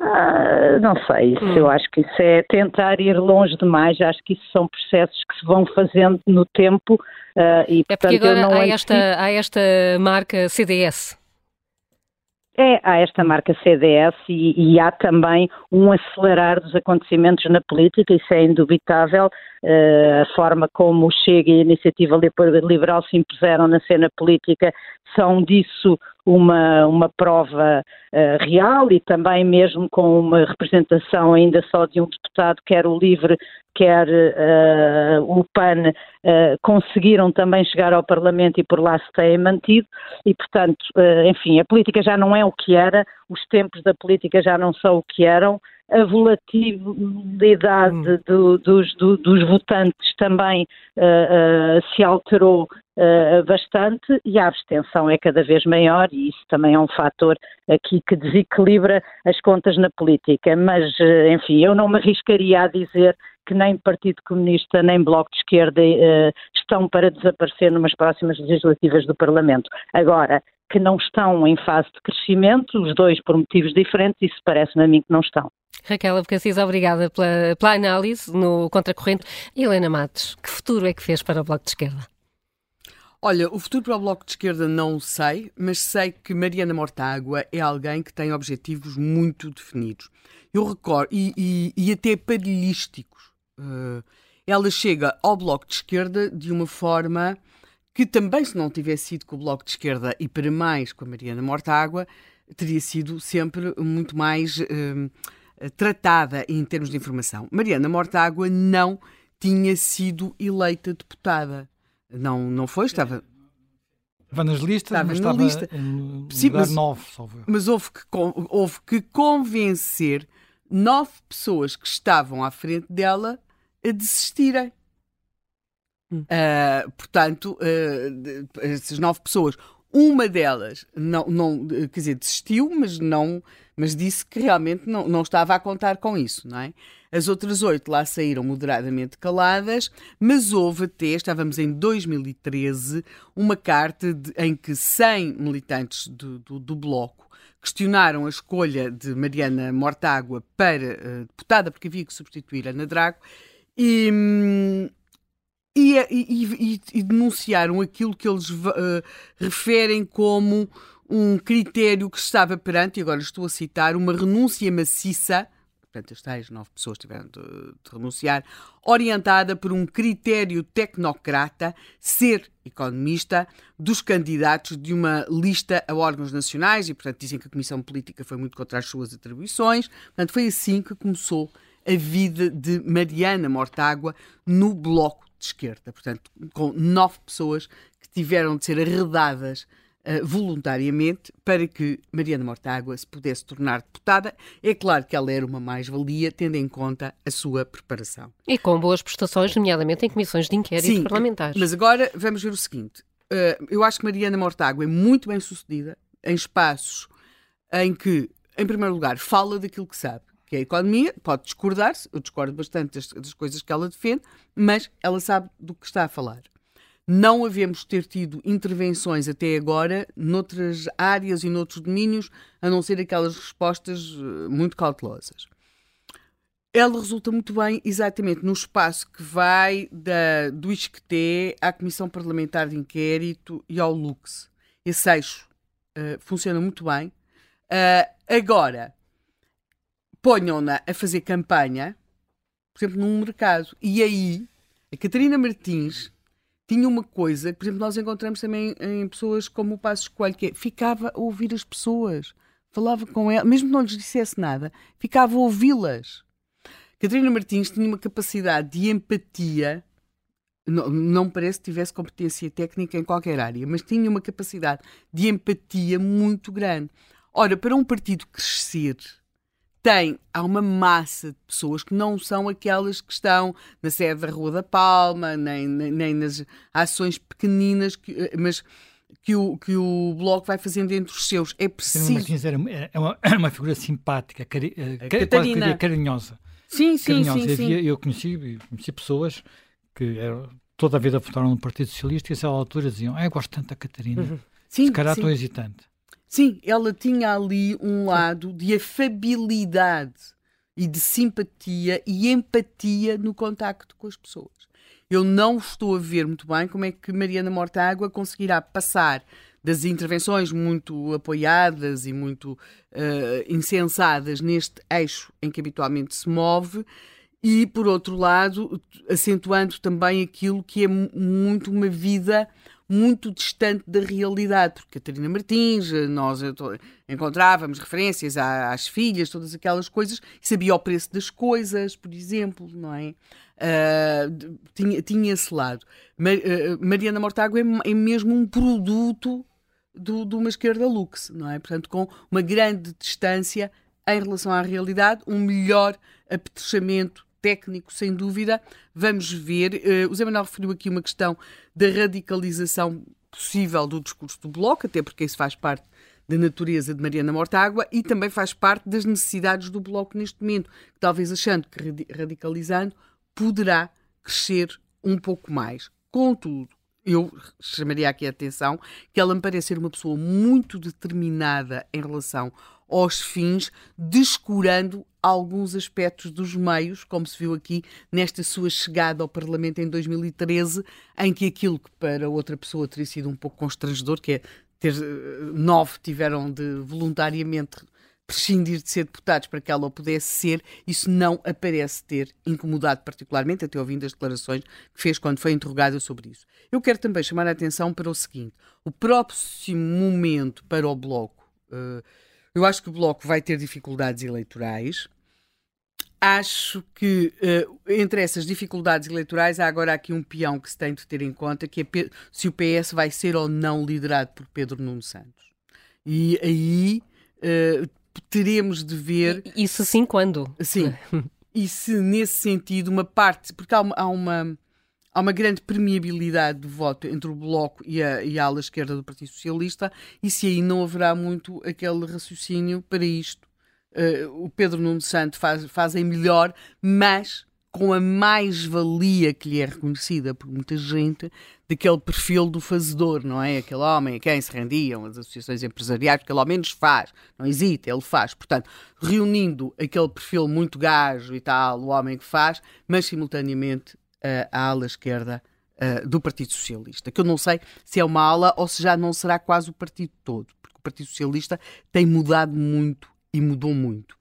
Ah, não sei, hum. eu acho que isso é tentar ir longe demais, acho que isso são processos que se vão fazendo no tempo uh, e É porque agora há esta, há esta marca CDS. É, há esta marca CDS e, e, há também um acelerar dos acontecimentos na política, isso é indubitável. Uh, a forma como o Chega e a Iniciativa Liberal se impuseram na cena política são disso uma, uma prova uh, real e também mesmo com uma representação ainda só de um deputado, quer o LIVRE, quer uh, o PAN, uh, conseguiram também chegar ao Parlamento e por lá se têm mantido. E, portanto, enfim, a política já não é o que era, os tempos da política já não são o que eram, a volatilidade hum. do, dos, do, dos, votantes também uh, uh, se alterou uh, bastante e a abstenção é cada vez maior e isso também é um fator aqui que desequilibra as contas na política. Mas, enfim, eu não me arriscaria a dizer que nem Partido Comunista nem Bloco de Esquerda estão para desaparecer numas próximas legislativas do Parlamento. Agora, que não estão em fase de crescimento, os dois por motivos diferentes, isso parece-me a mim que não estão. Raquel Abcacis, obrigada pela, pela análise no Contracorrente. Helena Matos, que futuro é que fez para o Bloco de Esquerda? Olha, o futuro para o Bloco de Esquerda não sei, mas sei que Mariana Mortágua é alguém que tem objetivos muito definidos. Eu recordo, e, e, e até paralísticos. Uh, ela chega ao Bloco de Esquerda de uma forma que também, se não tivesse sido com o Bloco de Esquerda e para mais com a Mariana Mortágua, teria sido sempre muito mais. Eh, tratada em termos de informação. Mariana Mortágua não tinha sido eleita deputada. Não, não foi, estava. Estava nas listas, estava mas estava lista. em Sim, mas, nove, mas houve que, houve que convencer nove pessoas que estavam à frente dela a desistirem. Uh, portanto, uh, essas nove pessoas, uma delas não, não, quer dizer, desistiu, mas não, mas disse que realmente não, não estava a contar com isso, não é? As outras oito lá saíram moderadamente caladas, mas houve até, estávamos em 2013, uma carta de, em que 100 militantes do, do, do Bloco questionaram a escolha de Mariana Mortágua para uh, deputada, porque havia que substituir Ana Drago, e, hum, e, e, e, denunciaram aquilo que eles uh, referem como um critério que estava perante, e agora estou a citar, uma renúncia maciça, portanto, as tais nove pessoas tiveram de, de renunciar, orientada por um critério tecnocrata, ser economista, dos candidatos de uma lista a órgãos nacionais, e portanto dizem que a Comissão Política foi muito contra as suas atribuições. Portanto, foi assim que começou a vida de Mariana Mortágua no Bloco de esquerda, portanto, com nove pessoas que tiveram de ser arredadas uh, voluntariamente para que Mariana Mortágua se pudesse tornar deputada. É claro que ela era uma mais-valia, tendo em conta a sua preparação. E com boas prestações, nomeadamente em comissões de inquérito Sim, parlamentares. Mas agora vamos ver o seguinte. Uh, eu acho que Mariana Mortágua é muito bem sucedida em espaços em que, em primeiro lugar, fala daquilo que sabe que é a economia, pode discordar-se, eu discordo bastante das, das, coisas que ela defende, mas ela sabe do que está a falar. Não havemos ter tido intervenções até agora noutras áreas e noutros domínios, a não ser aquelas respostas eh, muito cautelosas. Ela resulta muito bem exatamente no espaço que vai da, do ISCTE à Comissão Parlamentar de Inquérito e ao LUX. Esse eixo uh, funciona muito bem. Uh, agora, ponham-na a fazer campanha, por exemplo, num mercado. E aí, a Catarina Martins tinha uma coisa, por exemplo, nós encontramos também em pessoas como o Passos Coelho, que é, ficava a ouvir as pessoas, falava com elas, mesmo que não lhes dissesse nada, ficava a ouvi-las. Catarina Martins tinha uma capacidade de empatia, não, não parece que tivesse competência técnica em qualquer área, mas tinha uma capacidade de empatia muito grande. Ora, para um partido crescer, tem, há uma massa de pessoas que não são aquelas que estão na sede da Rua da Palma, nem, nem, nem nas ações pequeninas, que, eh, mas que o, que o Bloco vai fazendo entre os seus. É preciso. Martins era, é uma, uma figura simpática, cari, eh, Catarina. carinhosa. Sim, sim, carinhosa. sim, sim. Eu conheci, conheci pessoas que eram, toda a vida votaram no Partido Socialista e a essa altura diziam: ah, Eu gosto tanto da Catarina. Uhum. Sim, Se calhar estou hesitante. Sim, ela tinha ali um lado de afabilidade e de simpatia e empatia no contacto com as pessoas. Eu não estou a ver muito bem como é que Mariana Mortágua conseguirá passar das intervenções muito apoiadas e muito uh, insensadas neste eixo em que habitualmente se move, e, por outro lado, acentuando também aquilo que é muito uma vida muito distante da realidade, porque Catarina Martins, nós encontrávamos referências às filhas, todas aquelas coisas, sabia o preço das coisas, por exemplo, não é? Uh, tinha, tinha esse lado. Mar, uh, Mariana Mortágua é, é, mesmo um produto do, de uma esquerda luxe, não é? Portanto, com uma grande distância em relação à realidade, um melhor apetrechamento técnico, sem dúvida. Vamos ver. Uh, o Zé Manuel referiu aqui uma questão da radicalização possível do discurso do Bloco, até porque isso faz parte da natureza de Mariana Mortágua e também faz parte das necessidades do Bloco neste momento, que talvez achando que radicalizando poderá crescer um pouco mais. Contudo, eu chamaria aqui a atenção que ela me parece ser uma pessoa muito determinada em relação aos fins, descurando alguns aspectos dos meios, como se viu aqui nesta sua chegada ao Parlamento em 2013, em que aquilo que para outra pessoa teria sido um pouco constrangedor, que é ter eh, nove tiveram de voluntariamente prescindir de ser deputados para que ela o pudesse ser, isso não aparece ter incomodado particularmente, até ouvindo as declarações que fez quando foi interrogada sobre isso. Eu quero também chamar a atenção para o seguinte: o próximo momento para o Bloco, uh, eu acho que o Bloco vai ter dificuldades eleitorais, acho que uh, entre essas dificuldades eleitorais há agora aqui um peão que se tem de ter em conta, que é se o PS vai ser ou não liderado por Pedro Nuno Santos. E aí uh, teremos de ver... Isso sim quando? Sim. <laughs> e se nesse sentido uma parte... Porque há uma, há uma, há uma grande permeabilidade de voto entre o Bloco e a, e a ala esquerda do Partido Socialista e se aí não haverá muito aquele raciocínio para isto uh, o Pedro Nuno Santo faz, fazem melhor, mas com a mais-valia que lhe é reconhecida por muita gente daquele perfil do fazedor, não é? Aquele homem a quem se rendiam as associações empresariais, porque ele ao menos faz, não hesita, ele faz. Portanto, reunindo aquele perfil muito gajo e tal, o homem que faz, mas simultaneamente uh, a ala esquerda uh, do Partido Socialista, que eu não sei se é uma ala ou se já não será quase o partido todo, porque o Partido Socialista tem mudado muito e mudou muito.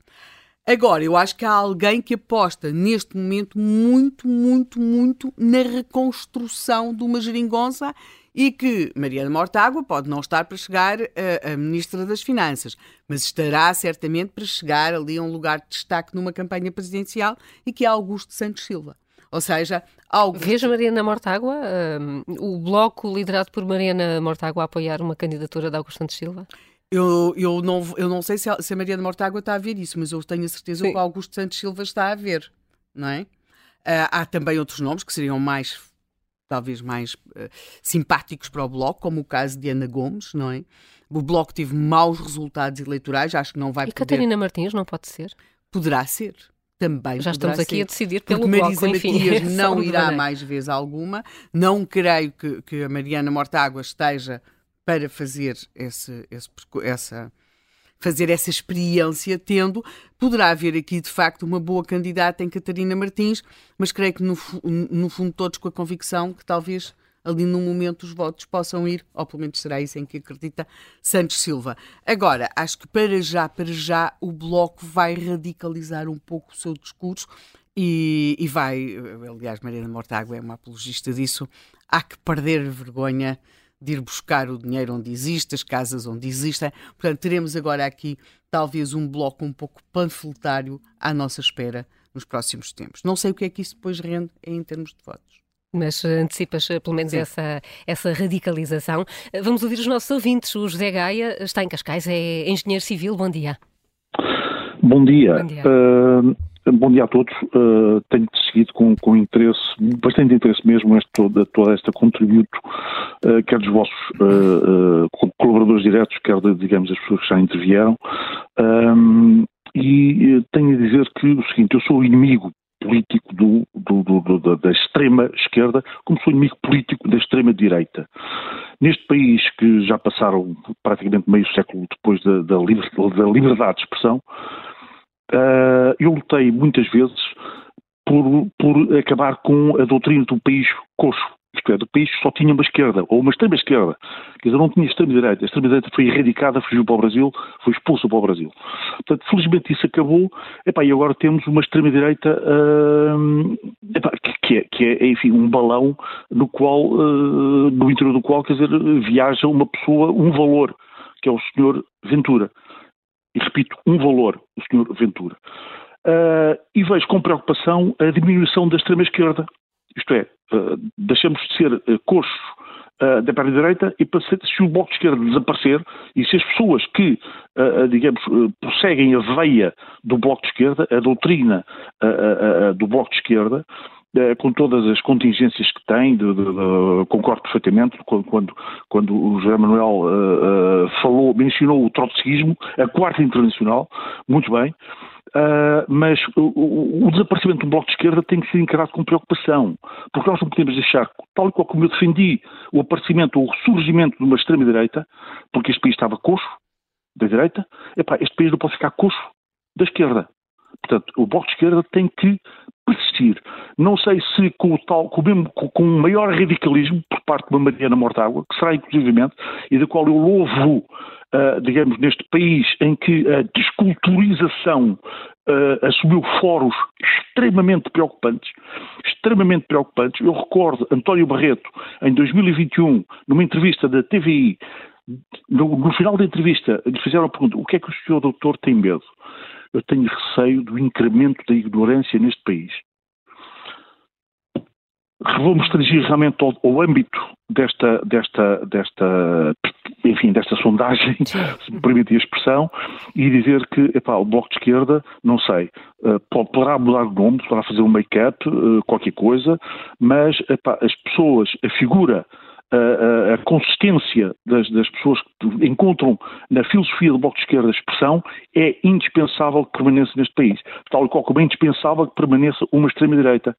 Agora, eu acho que há alguém que aposta neste momento muito, muito, muito na reconstrução de uma geringonça e que Mariana Mortágua pode não estar para chegar a, a, Ministra das Finanças, mas estará certamente para chegar ali a um lugar de destaque numa campanha presidencial e que é Augusto Santos Silva. Ou seja, algo. Veja Mariana Mortágua, um, o bloco liderado por Mariana Mortágua a apoiar uma candidatura de Augusto Santos Silva? Eu, eu, não, eu não sei se a, se a Maria de Mortágua está a ver isso, mas eu tenho a certeza Sim. que o Augusto Santos Silva está a ver, não é? Uh, há também outros nomes que seriam mais, talvez mais uh, simpáticos para o Bloco, como o caso de Ana Gomes, não é? O Bloco teve maus resultados eleitorais, acho que não vai e poder... Catarina Martins não pode ser? Poderá ser. Também Já estamos aqui ser. a decidir pelo Porque Marisa Bloco, enfim. Matias <laughs> não irá mais vez alguma. Não creio que, que a Mariana Mortágua esteja para fazer esse, esse, essa fazer essa experiência, tendo, poderá haver aqui de facto uma boa candidata em Catarina Martins, mas creio que no, no fundo todos com a convicção que talvez ali no momento os votos possam ir, ou pelo menos será isso em que acredita Santos Silva. Agora, acho que para já, para já, o Bloco vai radicalizar um pouco o seu discurso e, e vai, aliás, Mariana Mortágua é uma apologista disso, há que perder vergonha de ir buscar o dinheiro onde existe, as casas onde existem. Portanto, teremos agora aqui talvez um bloco um pouco panfletário à nossa espera nos próximos tempos. Não sei o que é que isso depois rende em termos de votos. Mas antecipas pelo menos essa, essa radicalização. Vamos ouvir os nossos ouvintes. O José Gaia está em Cascais, é engenheiro civil. Bom dia. Bom dia. Bom dia. Uh, Bom dia a todos. Uh, tenho seguido com, com interesse, bastante interesse mesmo, este, toda, toda esta contributo, uh, quer dos vossos uh, colaboradores diretos, quer, de, digamos, as pessoas que já intervieram. Um, e tenho a dizer que o seguinte, eu sou o inimigo político do, do, do, da extrema esquerda, como sou inimigo político da extrema direita. Neste país que já passaram praticamente meio século depois da, da, da liberdade de expressão, Uh, eu lutei muitas vezes por, por acabar com a doutrina do país coxo, é, do país só tinha uma esquerda, ou uma extrema-esquerda. Quer dizer, não tinha extrema-direita. A extrema-direita foi erradicada, fugiu para o Brasil, foi expulsa para o Brasil. Portanto, felizmente isso acabou, epá, e agora temos uma extrema-direita uh, que, é, que é, enfim, um balão no qual, uh, no interior do qual, quer dizer, viaja uma pessoa, um valor, que é o Sr. Ventura. E repito, um valor, o Sr. Ventura. Uh, e vejo com preocupação a diminuição da extrema-esquerda. Isto é, uh, deixamos de ser uh, coxos uh, da perna direita e se o bloco de esquerda desaparecer e se as pessoas que, digamos, prosseguem a veia do bloco de esquerda, a doutrina do bloco de esquerda, com todas as contingências que tem, de, de, de, concordo perfeitamente, quando, quando o José Manuel uh, uh, falou, mencionou o trotskismo, a quarta internacional, muito bem, Uh, mas o, o, desaparecimento do Bloco de Esquerda tem que ser encarado com preocupação, porque nós não podemos deixar, tal e qual como eu defendi o aparecimento ou o ressurgimento de uma extrema-direita, porque este país estava coxo da direita, epá, este país não pode ficar coxo da esquerda. Portanto, o Bloco de Esquerda tem que persistir. Não sei se com o tal, com, mesmo, com maior radicalismo por parte de uma Mariana Mortágua, que será inclusivamente, e da qual eu louvo uh, digamos, neste país em que a desculturização uh, assumiu foros extremamente preocupantes, extremamente preocupantes. Eu recordo António Barreto, em 2021, numa entrevista da TVI, no, no final da entrevista, lhe fizeram a pergunta: o que é que o senhor doutor tem medo? Eu tenho receio do incremento da ignorância neste país. Vou-me restringir realmente ao, ao, âmbito desta, desta, desta, enfim, desta sondagem, <laughs> se me permite a expressão, e dizer que, epá, o Bloco de Esquerda, não sei, uh, poderá mudar de nome, poderá fazer um make-up, uh, qualquer coisa, mas, epá, as pessoas, a figura, a, a, consistência das, das, pessoas que encontram na filosofia do Bloco de Esquerda a expressão é indispensável que permaneça neste país. Tal e qual como é indispensável que permaneça uma extrema-direita.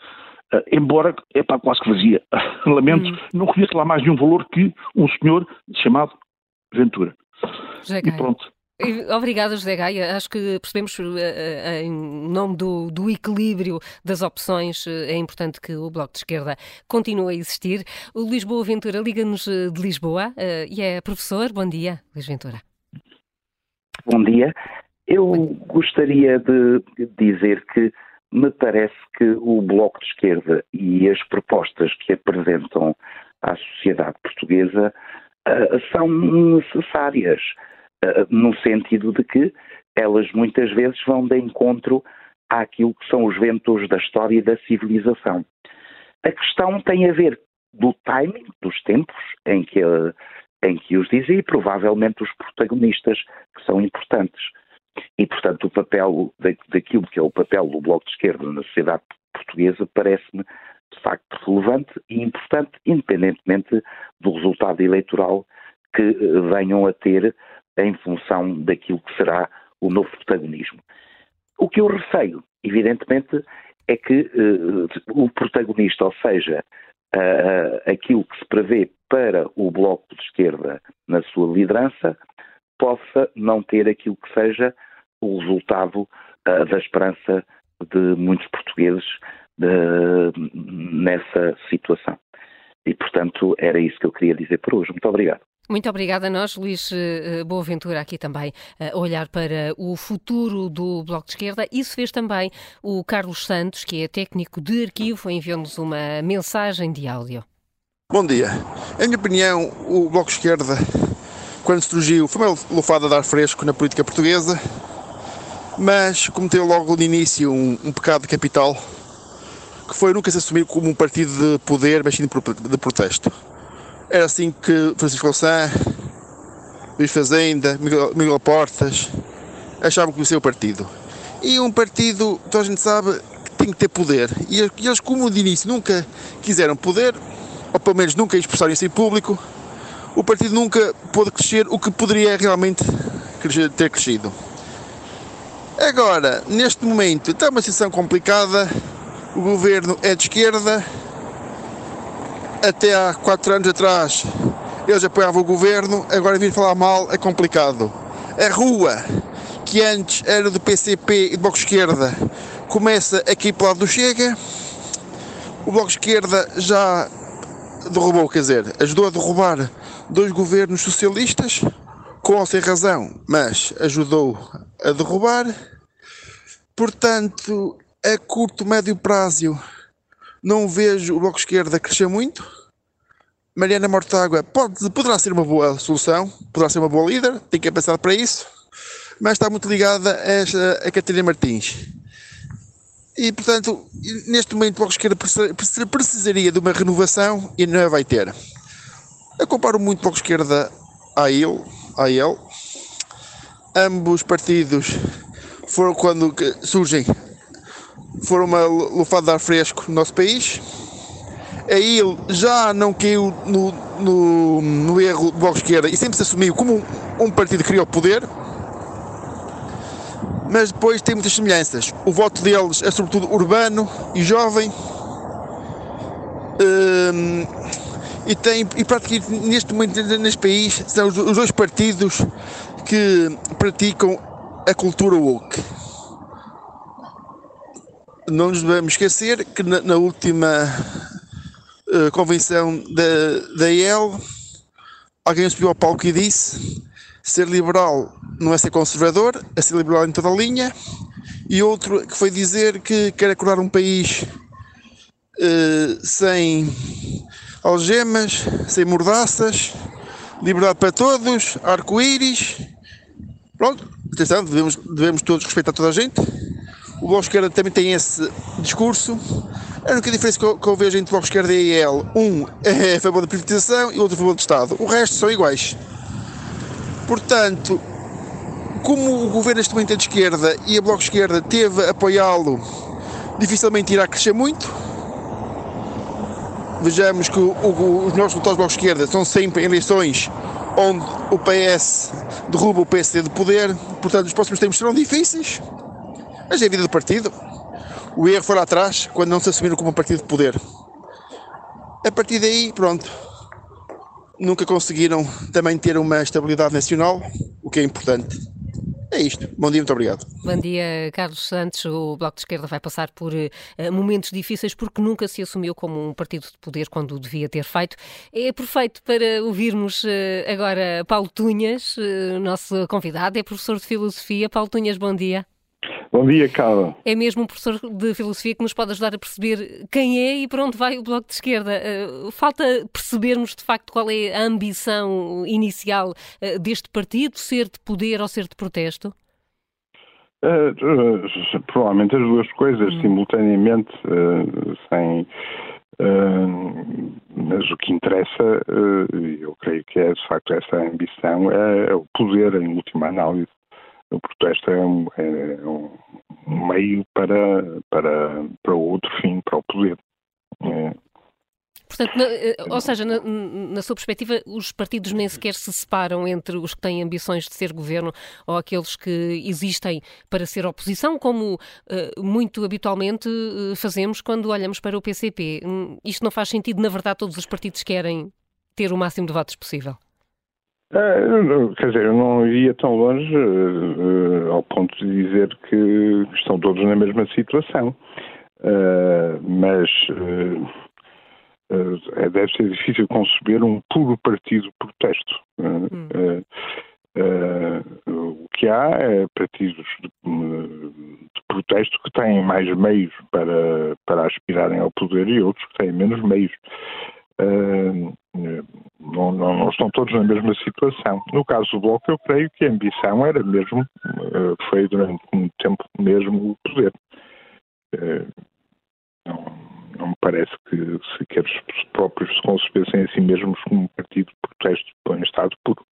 Uh, embora, é para quase que vazia. <laughs> Lamento, hum. não conheço lá mais de um valor que um senhor chamado Ventura. E pronto. Obrigada, José Gaia. Acho que percebemos, uh, uh, em nome do, do, equilíbrio das opções, é importante que o Bloco de Esquerda continue a existir. O Lisboa Ventura liga-nos de Lisboa e é professor. Bom dia, Luís Ventura. Bom dia. Eu gostaria de dizer que me parece que o Bloco de Esquerda e as propostas que apresentam à sociedade portuguesa são necessárias, no sentido de que elas muitas vezes vão de encontro àquilo que são os ventos da história e da civilização. A questão tem a ver do timing, dos tempos em que, em que os dizem e provavelmente os protagonistas, que são importantes. E, portanto, o papel daquilo que é o papel do Bloco de Esquerda na sociedade portuguesa parece-me, de facto, relevante e importante, independentemente do resultado eleitoral que eh, venham a ter em função daquilo que será o novo protagonismo. O que eu receio, evidentemente, é que uh, o protagonista, ou seja, uh, aquilo que se prevê para o Bloco de Esquerda na sua liderança, possa não ter aquilo que seja o resultado uh, da esperança de muitos portugueses nessa situação. E, portanto, era isso que eu queria dizer por hoje. Muito obrigado. Muito obrigada a nós, Luís eh, Boaventura, aqui também a olhar para o futuro do Bloco de Esquerda. Isso fez também o Carlos Santos, que é técnico de arquivo, enviou-nos uma mensagem de áudio. Bom dia. Em minha opinião, o Bloco de Esquerda quando surgiu, foi uma lufada de ar fresco na política portuguesa, mas cometeu logo no início um, um pecado capital, que foi nunca se assumir como um partido de poder, mas sim de protesto. Era assim que Francisco Louçã, Luís Fazenda, Miguel, Portas achavam que o partido. E um partido, toda a gente sabe, que tem que ter poder. E eles, como de início nunca quiseram poder, ou pelo menos nunca expressaram isso em público, o partido nunca pôde crescer o que poderia realmente ter crescido. Agora, neste momento, está uma situação complicada. O governo é de esquerda. Até há quatro anos atrás eles apoiavam o governo, agora vir falar mal é complicado. A rua, que antes era do PCP e do Bloco Esquerda, começa aqui para o lado do Chega. O Bloco Esquerda já derrubou, quer dizer, ajudou a derrubar dois governos socialistas, com ou sem razão, mas ajudou a derrubar. Portanto, a curto, médio prazo, não vejo o Bloco de Esquerda crescer muito. Mariana Mortágua pode, poderá ser uma boa solução, poderá ser uma boa líder, tem que pensar para isso, mas está muito ligada a, esta, a Catarina Martins. E, portanto, neste momento o Bloco Esquerda precisaria de uma renovação e não a vai ter. Eu comparo muito o Bloco Esquerda a ele, a ele. Ambos partidos foram quando surgem, foram uma lufada de ar fresco no nosso país. Aí ele já não caiu no, no, no erro do Bloco Esquerda e sempre se assumiu como um, um partido que criou poder mas depois tem muitas semelhanças. O voto deles é sobretudo urbano e jovem. Um, e tem e praticamente neste momento neste país são os, os dois partidos que praticam a cultura woke. Não nos devemos esquecer que na, na última uh, convenção da, da IEL alguém subiu ao palco e disse ser liberal não é ser conservador, é ser liberal em toda a linha. E outro que foi dizer que quer acordar um país uh, sem algemas, sem mordaças, liberdade para todos, arco-íris. Pronto, atenção, devemos, devemos todos respeitar toda a gente. O Bloco Esquerda também tem esse discurso. A única diferença que eu, que eu vejo entre o Bloco Esquerda e a EL, um <laughs> é a favor da privatização e o outro a favor do Estado. O resto são iguais. Portanto, como o governo neste momento é de esquerda e a Bloco Esquerda teve a apoiá-lo, dificilmente irá crescer muito. Vejamos que o, o, os nossos resultados do Bloco Esquerda são sempre eleições onde o PS derruba o PSD de poder, portanto os próximos tempos serão difíceis, mas é a vida do partido. O erro foi lá atrás, quando não se assumiram como um partido de poder. A partir daí, pronto, nunca conseguiram também ter uma estabilidade nacional, o que é importante. É isto. Bom dia, muito obrigado. Bom dia, Carlos Santos. O Bloco de Esquerda vai passar por uh, momentos difíceis porque nunca se assumiu como um partido de poder quando devia ter feito. É perfeito para ouvirmos uh, agora Paulo Tunhas, uh, nosso convidado, é professor de Filosofia. Paulo Tunhas, bom dia. Bom dia, Carla. É mesmo um professor de filosofia que nos pode ajudar a perceber quem é e para onde vai o Bloco de Esquerda. Uh, falta percebermos, de facto, qual é a ambição inicial uh, deste partido, ser de poder ou ser de protesto? Uh, provavelmente as duas coisas, hum. simultaneamente, sem. mas o que interessa, eu creio que é de facto essa ambição, é, é o poder em última análise o protesto é um, é um meio para, para, para outro fim, para o poder. É. Portanto, na, eh, ou seja, na, na, sua perspectiva, os partidos nem sequer se separam entre os que têm ambições de ser governo ou aqueles que existem para ser oposição, como uh, muito habitualmente uh, fazemos quando olhamos para o PCP. Hum, isto não faz sentido, na verdade, todos os partidos querem ter o máximo de votos possível. Uh, quer dizer, eu não iria tão longe uh, ao ponto de dizer que estão todos na mesma situação. Uh, mas deve ser difícil conceber um puro partido protesto. Hum. o que há é partidos de, de, protesto que têm mais meios para, para aspirarem ao poder e outros que têm menos meios. Uh, não, não, não, estão todos na mesma situação. No caso do Bloco, eu creio que a ambição era mesmo, uh, foi durante muito tempo mesmo o poder. Uh, não, não me parece que sequer os próprios se concebessem a si mesmos como um partido de protesto em Estado puro.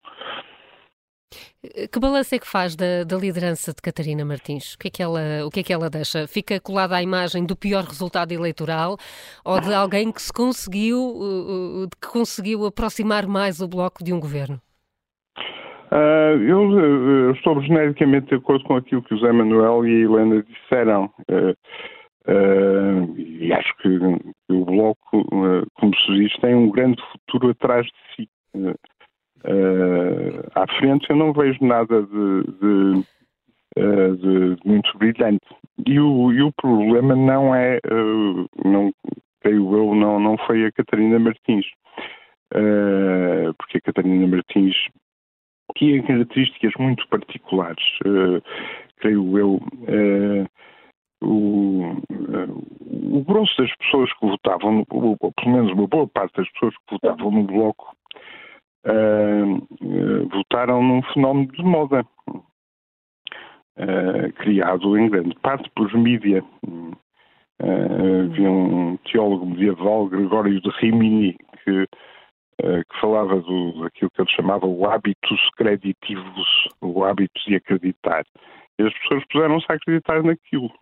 Que balanço é que faz da, da, liderança de Catarina Martins? O que, é que ela, o que é que ela deixa? Fica colada à imagem do pior resultado eleitoral ou de alguém que se conseguiu, que conseguiu aproximar mais o bloco de um governo? Uh, eu, eu, estou genericamente de acordo com aquilo que o Zé Manuel e a Helena disseram. Uh, uh, e acho que o Bloco, como se diz, tem um grande futuro atrás de si. Uh, à frente eu não vejo nada de, de, uh, de muito brilhante. E o, e o, problema não é, uh, não, creio eu, não, não foi a Catarina Martins. Uh, porque a Catarina Martins tinha características muito particulares, uh, creio eu. Uh, o, o grosso das pessoas que votavam, ou pelo menos uma boa parte das pessoas que votavam no Bloco, votaram num fenómeno de moda, criado em grande parte pelos mídias. Uh, havia um teólogo medieval, Gregório de Rimini, que, uh, que falava do, daquilo que ele chamava o habitus creditivus, o hábito de acreditar. E as pessoas puseram-se a acreditar naquilo.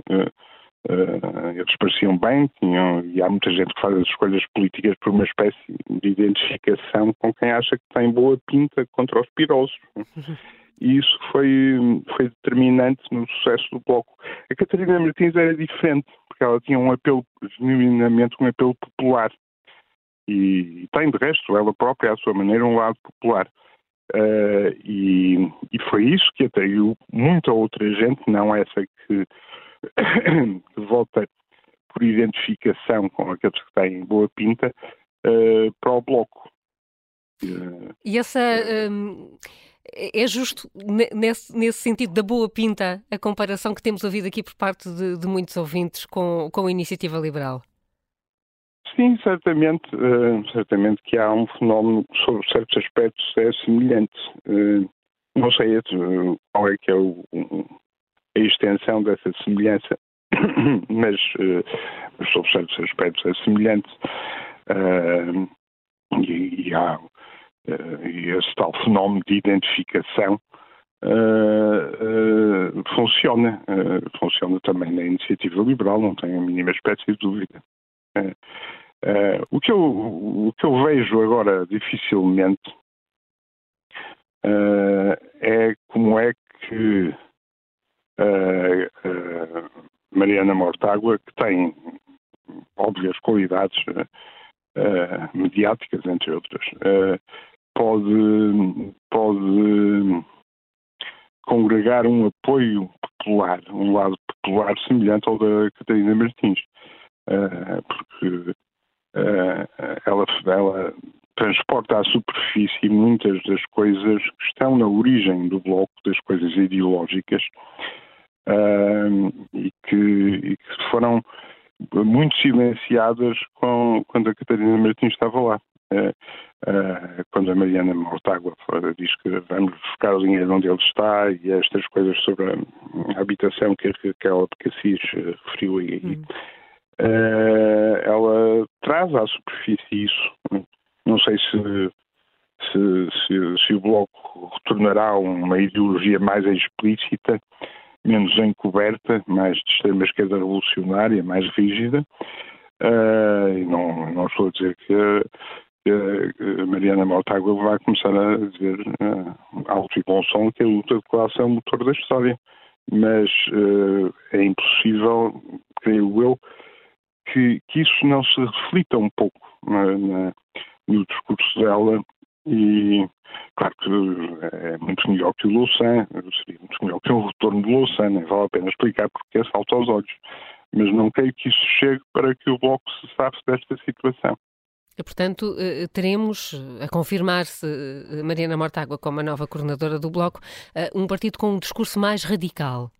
Uh, eles pareciam bem, tinham, e há muita gente que faz as escolhas políticas por uma espécie de identificação com quem acha que tem boa pinta contra os pirosos. <laughs> e isso foi, foi determinante no sucesso do Bloco. A Catarina Martins era diferente, porque ela tinha um apelo, genuinamente um apelo popular. E, e tem, de resto, ela própria, à sua maneira, um lado popular. Uh, e, e, foi isso que atraiu muita outra gente, não essa que, que <coughs> volta por identificação com aqueles que têm boa pinta, uh, para o Bloco. Uh, e essa. Um é, justo, nesse, nesse sentido da boa pinta, a comparação que temos ouvido aqui por parte de, de muitos ouvintes com, com a iniciativa liberal? Sim, certamente, uh, certamente que há um fenómeno que sobre certos aspectos é semelhante. Uh, não sei qual é que é o, a extensão dessa semelhança, <coughs> mas sobre certos aspectos é semelhante. E, e, há uh, esse tal fenómeno de identificação uh, uh, funciona. funciona também na iniciativa liberal, não tenho a mínima espécie de dúvida. o, que eu, o que eu vejo agora dificilmente é como é que Mariana Mortágua, que tem óbvias qualidades mediáticas, entre outras, pode, pode congregar um apoio popular, um lado popular semelhante ao da Catarina Martins, porque ela, ela transporta à superfície muitas das coisas que estão na origem do bloco, das coisas ideológicas, uh, e, que, e, que, foram muito silenciadas com, quando a Catarina Martins estava lá. Uh, uh, quando a Mariana Mortágua diz que vamos buscar o dinheiro onde ele está e estas coisas sobre a, a habitação que, que, que ela de Cassis uh, referiu aí, uhum. ela traz à superfície isso. Não sei se, se, se, se o Bloco retornará a uma ideologia mais explícita, menos encoberta, mais de extrema esquerda revolucionária, mais rígida. Uh, não, não estou a dizer que a Mariana Mortágua vai começar a dizer uh, alto e bom som que a luta de classe é o motor da história. Mas uh, é impossível, creio eu, que, que, isso não se reflita um pouco na, na, no discurso dela e claro que é muito melhor que o Louçã, seria muito melhor que um retorno de Louçã, nem vale a pena explicar porque é salto aos olhos. Mas não creio que isso chegue para que o Bloco se sabe desta situação. Portanto, eh, teremos a confirmar-se eh, Mariana Mortágua como a nova coordenadora do Bloco, eh, um partido com um discurso mais radical.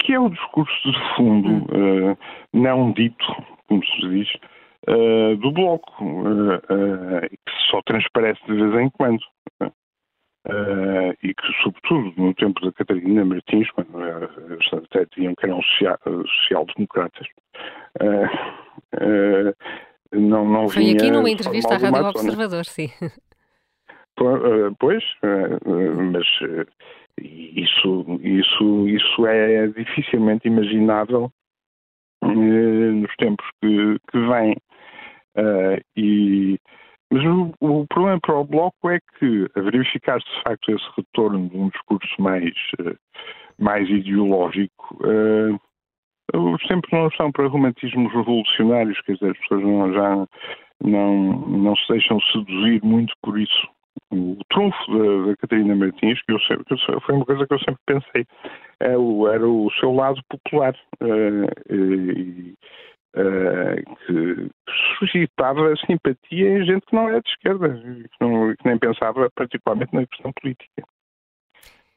Que é o discurso de fundo, hum. não dito, como se diz, do Bloco, que só transparece de vez em quando. e que, sobretudo, no tempo da Catarina Martins, quando eles até diziam que eram social-democratas, não, não Foi aqui numa entrevista à Rádio Observador, sim. Eh, pois, eh, mas eh, isso, isso, isso é dificilmente imaginável nos tempos que, que vêm. E, mas o, o, problema para o Bloco é que, a verificar-se de facto esse retorno de um discurso mais, mais ideológico, os tempos não são para romantismos revolucionários, quer dizer, as pessoas não, já não, não se deixam seduzir muito por isso. O trunfo da, Catarina Martins, que eu sempre, que foi uma coisa que eu sempre pensei, é o, era o seu lado popular. Uh, e, uh, que suscitava simpatia em gente que não é de esquerda, que, não, que nem pensava particularmente na questão política,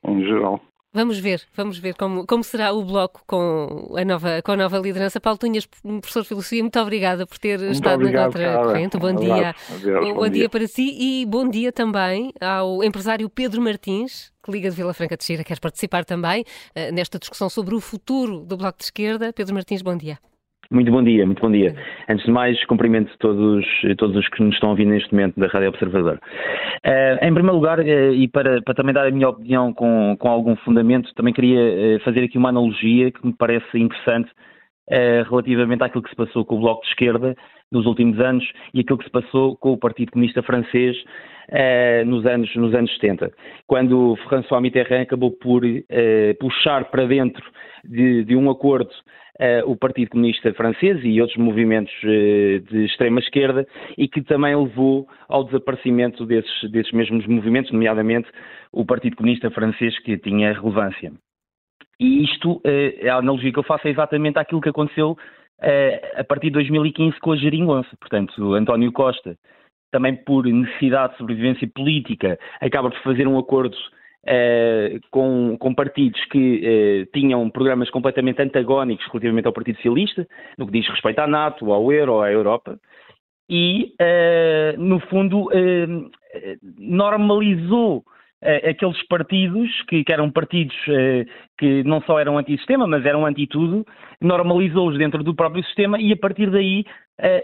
em geral. Vamos ver, vamos ver como, como será o bloco com a nova, com a nova liderança. Paulo Tunhas, professor de Filosofia, muito obrigada por ter muito estado obrigado, na Contra-Corrente. Bom dia. Adeus, bom, bom dia. dia. para si e bom dia também ao empresário Pedro Martins, que liga de Vila Franca de Xira, quer participar também uh, nesta discussão sobre o futuro do Bloco de Esquerda. Pedro Martins, bom dia. Muito bom dia, muito bom dia. Antes de mais, cumprimento todos, todos os que nos estão a ouvir neste momento da Rádio Observador. Uh, em primeiro lugar, uh, e para, para, também dar a minha opinião com, com algum fundamento, também queria uh, fazer aqui uma analogia que me parece interessante relativamente àquilo que se passou com o Bloco de Esquerda nos últimos anos e aquilo que se passou com o Partido Comunista Francês nos, anos, nos anos 70, quando François Mitterrand acabou por puxar para dentro de, de um acordo o Partido Comunista Francês e outros movimentos uh, de extrema-esquerda e que também levou ao desaparecimento desses, desses mesmos movimentos, nomeadamente o Partido Comunista Francês, que tinha relevância. E isto, uh, a analogia que eu faço é exatamente aquilo que aconteceu a partir de 2015 com a geringonça. Portanto, António Costa, também por necessidade de sobrevivência política, acaba por fazer um acordo Uh, com, com, partidos que uh, tinham programas completamente antagónicos relativamente ao Partido Socialista, no que diz respeito à NATO, ao Euro, à Europa, e, uh, no fundo, normalizou aqueles partidos que, que eram partidos que não só eram anti-sistema, mas eram anti-tudo, normalizou-os dentro do próprio sistema e, a partir daí,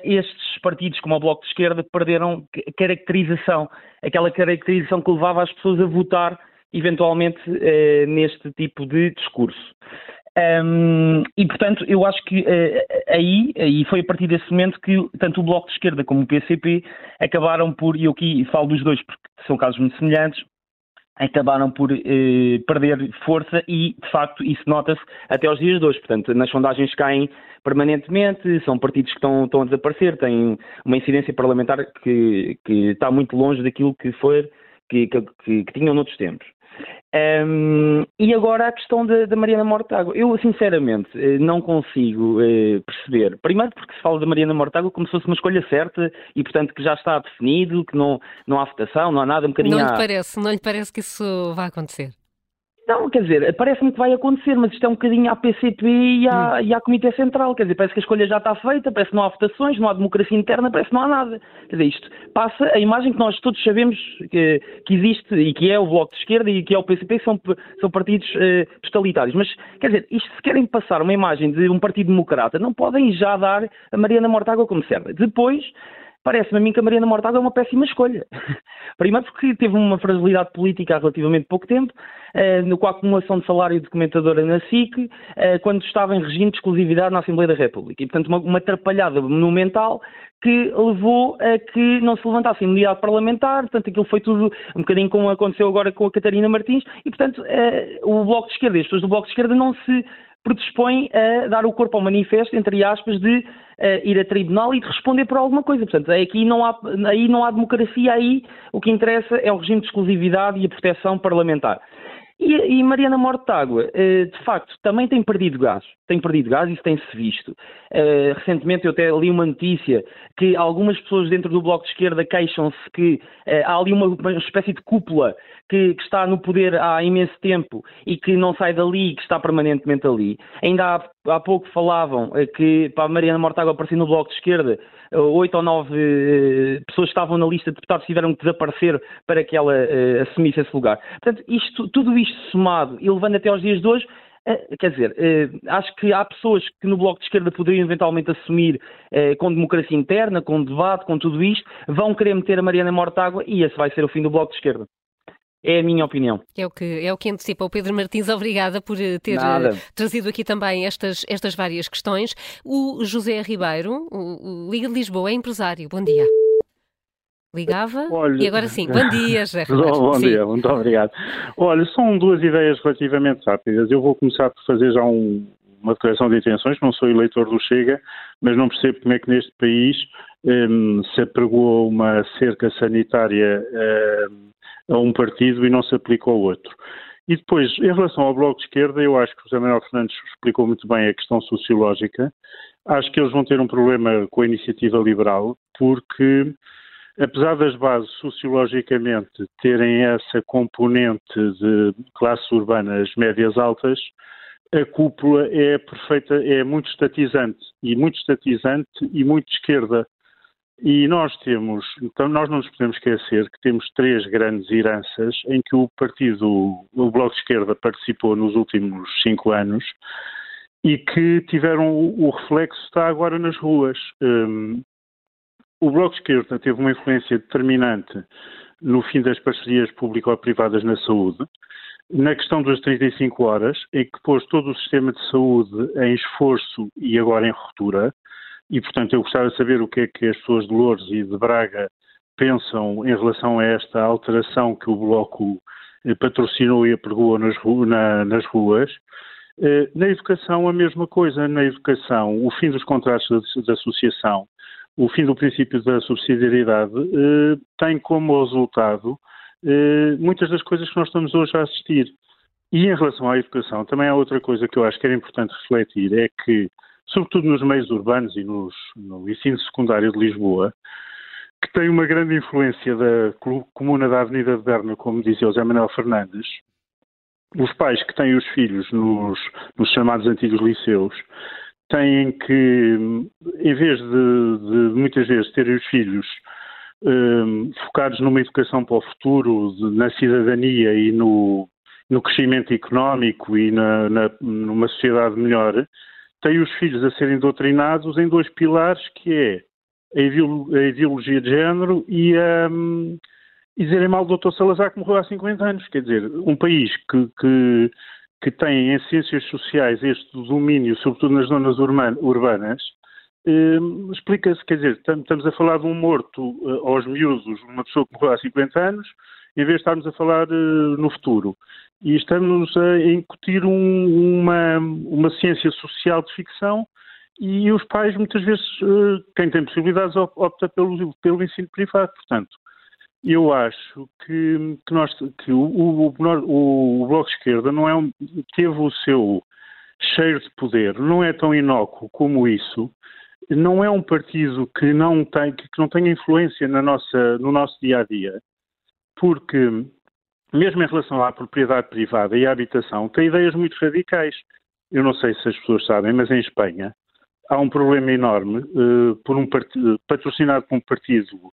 estes partidos, como o Bloco de Esquerda, perderam caracterização, aquela caracterização que levava as pessoas a votar eventualmente eh, neste tipo de discurso. Um, e, portanto, eu acho que uh, aí, e foi a partir desse momento que tanto o Bloco de Esquerda como o PCP acabaram por, e eu aqui falo dos dois porque são casos muito semelhantes, acabaram por uh, perder força e, de facto, isso nota-se até aos dias de hoje. Portanto, nas sondagens caem permanentemente, são partidos que estão, estão a desaparecer, têm uma incidência parlamentar que, que está muito longe daquilo que foi, que, que, que tinham noutros tempos. Um, e agora a questão da, Mariana Mortágua. Eu, sinceramente, eh, não consigo eh, perceber. Primeiro porque se fala da Mariana Mortágua como se fosse uma escolha certa e, portanto, que já está definido, que não, não há votação, não há nada, um bocadinho... Não lhe parece, não lhe parece que isso vai acontecer? Não, quer dizer, parece-me que vai acontecer, mas isto é um bocadinho à PCP e à, hum. e à Comitê Central. Quer dizer, parece que a escolha já está feita, parece que não há votações, não há democracia interna, parece que não há nada. Quer dizer, isto passa a imagem que nós todos sabemos que, que existe e que é o Bloco de Esquerda e que é o PCP, são, são partidos uh, totalitários. Mas, quer dizer, isto se querem passar uma imagem de um partido democrata, não podem já dar a Mariana Mortágua como serve. Depois, parece-me a mim que a Mariana Mortágua é uma péssima escolha. <laughs> Primeiro porque teve uma fragilidade política há relativamente pouco tempo, eh, com a acumulação de salário de comentadora na SIC, eh, quando estava em regime de exclusividade na Assembleia da República. E, portanto, uma, uma atrapalhada monumental que levou a que não se levantasse imunidade parlamentar, portanto aquilo foi tudo um bocadinho como aconteceu agora com a Catarina Martins, e portanto eh, o Bloco de Esquerda, as pessoas do Bloco de Esquerda não se predispõem a dar o corpo ao manifesto, entre aspas, de uh, ir a tribunal e de responder por alguma coisa. Portanto, aqui não há, aí não há democracia, aí o que interessa é o regime de exclusividade e a proteção parlamentar. E, e Mariana Mortágua, eh, de facto, também tem perdido gás. Tem perdido gás, isso tem-se visto. Eh, recentemente eu até li uma notícia que algumas pessoas dentro do Bloco de Esquerda queixam-se que eh, há ali uma, espécie de cúpula que, que, está no poder há imenso tempo e que não sai dali, que está permanentemente ali. Ainda há, há pouco falavam que para a Mariana Mortágua aparecer no Bloco de Esquerda oito ou nove pessoas estavam na lista de deputados tiveram que desaparecer para que ela assumisse esse lugar. Portanto, isto, tudo isto somado e levando até aos dias de hoje, uh, quer dizer, uh, acho que há pessoas que no Bloco de Esquerda poderiam eventualmente assumir com democracia interna, com debate, com tudo isto, vão querer meter a Mariana Mortágua e esse vai ser o fim do Bloco de Esquerda. É a minha opinião. É o que, é o que antecipa. O Pedro Martins, obrigada por eh, ter Nada. Eh, trazido aqui também estas, estas várias questões. O José Ribeiro, o Liga de Lisboa, é empresário. Bom dia. Ligava Olha, e agora sim. Bom dia, José <laughs> Ribeiro. Bom sim. dia, muito obrigado. Olha, são duas ideias relativamente rápidas. Eu vou começar por fazer já um, uma declaração de intenções. Não sou eleitor do Chega, mas não percebo como é que neste país um, se apregou uma cerca sanitária um, a um partido e não se aplica ao outro. E depois, em relação ao Bloco de Esquerda, eu acho que o José Manuel Fernandes explicou muito bem a questão sociológica. Acho que eles vão ter um problema com a iniciativa liberal, porque, apesar das bases sociologicamente terem essa componente de classes urbanas médias altas, a cúpula é perfeita, é muito estatizante, e muito estatizante e muito esquerda. E nós temos, então nós não nos podemos esquecer que temos três grandes heranças em que o partido, o Bloco de Esquerda participou nos últimos cinco anos e que tiveram o, reflexo está agora nas ruas. Um, o Bloco de Esquerda teve uma influência determinante no fim das parcerias público-privadas na saúde, na questão das 35 horas, em que pôs todo o sistema de saúde em esforço e agora em ruptura, e, portanto, eu gostava de saber o que é que as pessoas de Lourdes e de Braga pensam em relação a esta alteração que o Bloco eh, patrocinou e apregou nas, na, nas ruas. Eh, na educação, a mesma coisa. Na educação, o fim dos contratos de, de associação, o fim do princípio da subsidiariedade, eh, tem como resultado muitas das coisas que nós estamos hoje a assistir. E em relação à educação, também há outra coisa que eu acho que era importante refletir, é que sobretudo nos meios urbanos e nos, no ensino secundário de Lisboa, que tem uma grande influência da comuna da Avenida de Berna, como dizia José Manuel Fernandes. Os pais que têm os filhos nos, nos chamados antigos liceus têm que, em vez de, de muitas vezes terem os filhos um, focados numa educação para o futuro, de, na cidadania e no, no crescimento económico e na, na, numa sociedade melhor, tem os filhos a serem doutrinados em dois pilares, que é a ideologia de género e, um, e dizerem mal do Dr. Salazar que morreu há 50 anos. Quer dizer, um país que, que, que tem em ciências sociais este domínio, sobretudo nas zonas urbanas, um, explica-se, quer dizer, estamos a falar de um morto uh, aos miúdos, uma pessoa que morreu há 50 anos, em vez de estarmos a falar uh, no futuro e estamos a incutir um, uma, uma ciência social de ficção e os pais, muitas vezes, eh, quem tem possibilidades, opta pelo, pelo ensino privado. Portanto, eu acho que, que, nós, que o, o, o, o Bloco de Esquerda não é um, teve o seu cheiro de poder, não é tão inócuo como isso, não é um partido que não tem, que não tem influência na nossa, no nosso dia a dia, porque mesmo em relação à propriedade privada e à habitação, tem ideias muito radicais. Eu não sei se as pessoas sabem, mas em Espanha há um problema enorme uh, por um patrocinado por um partido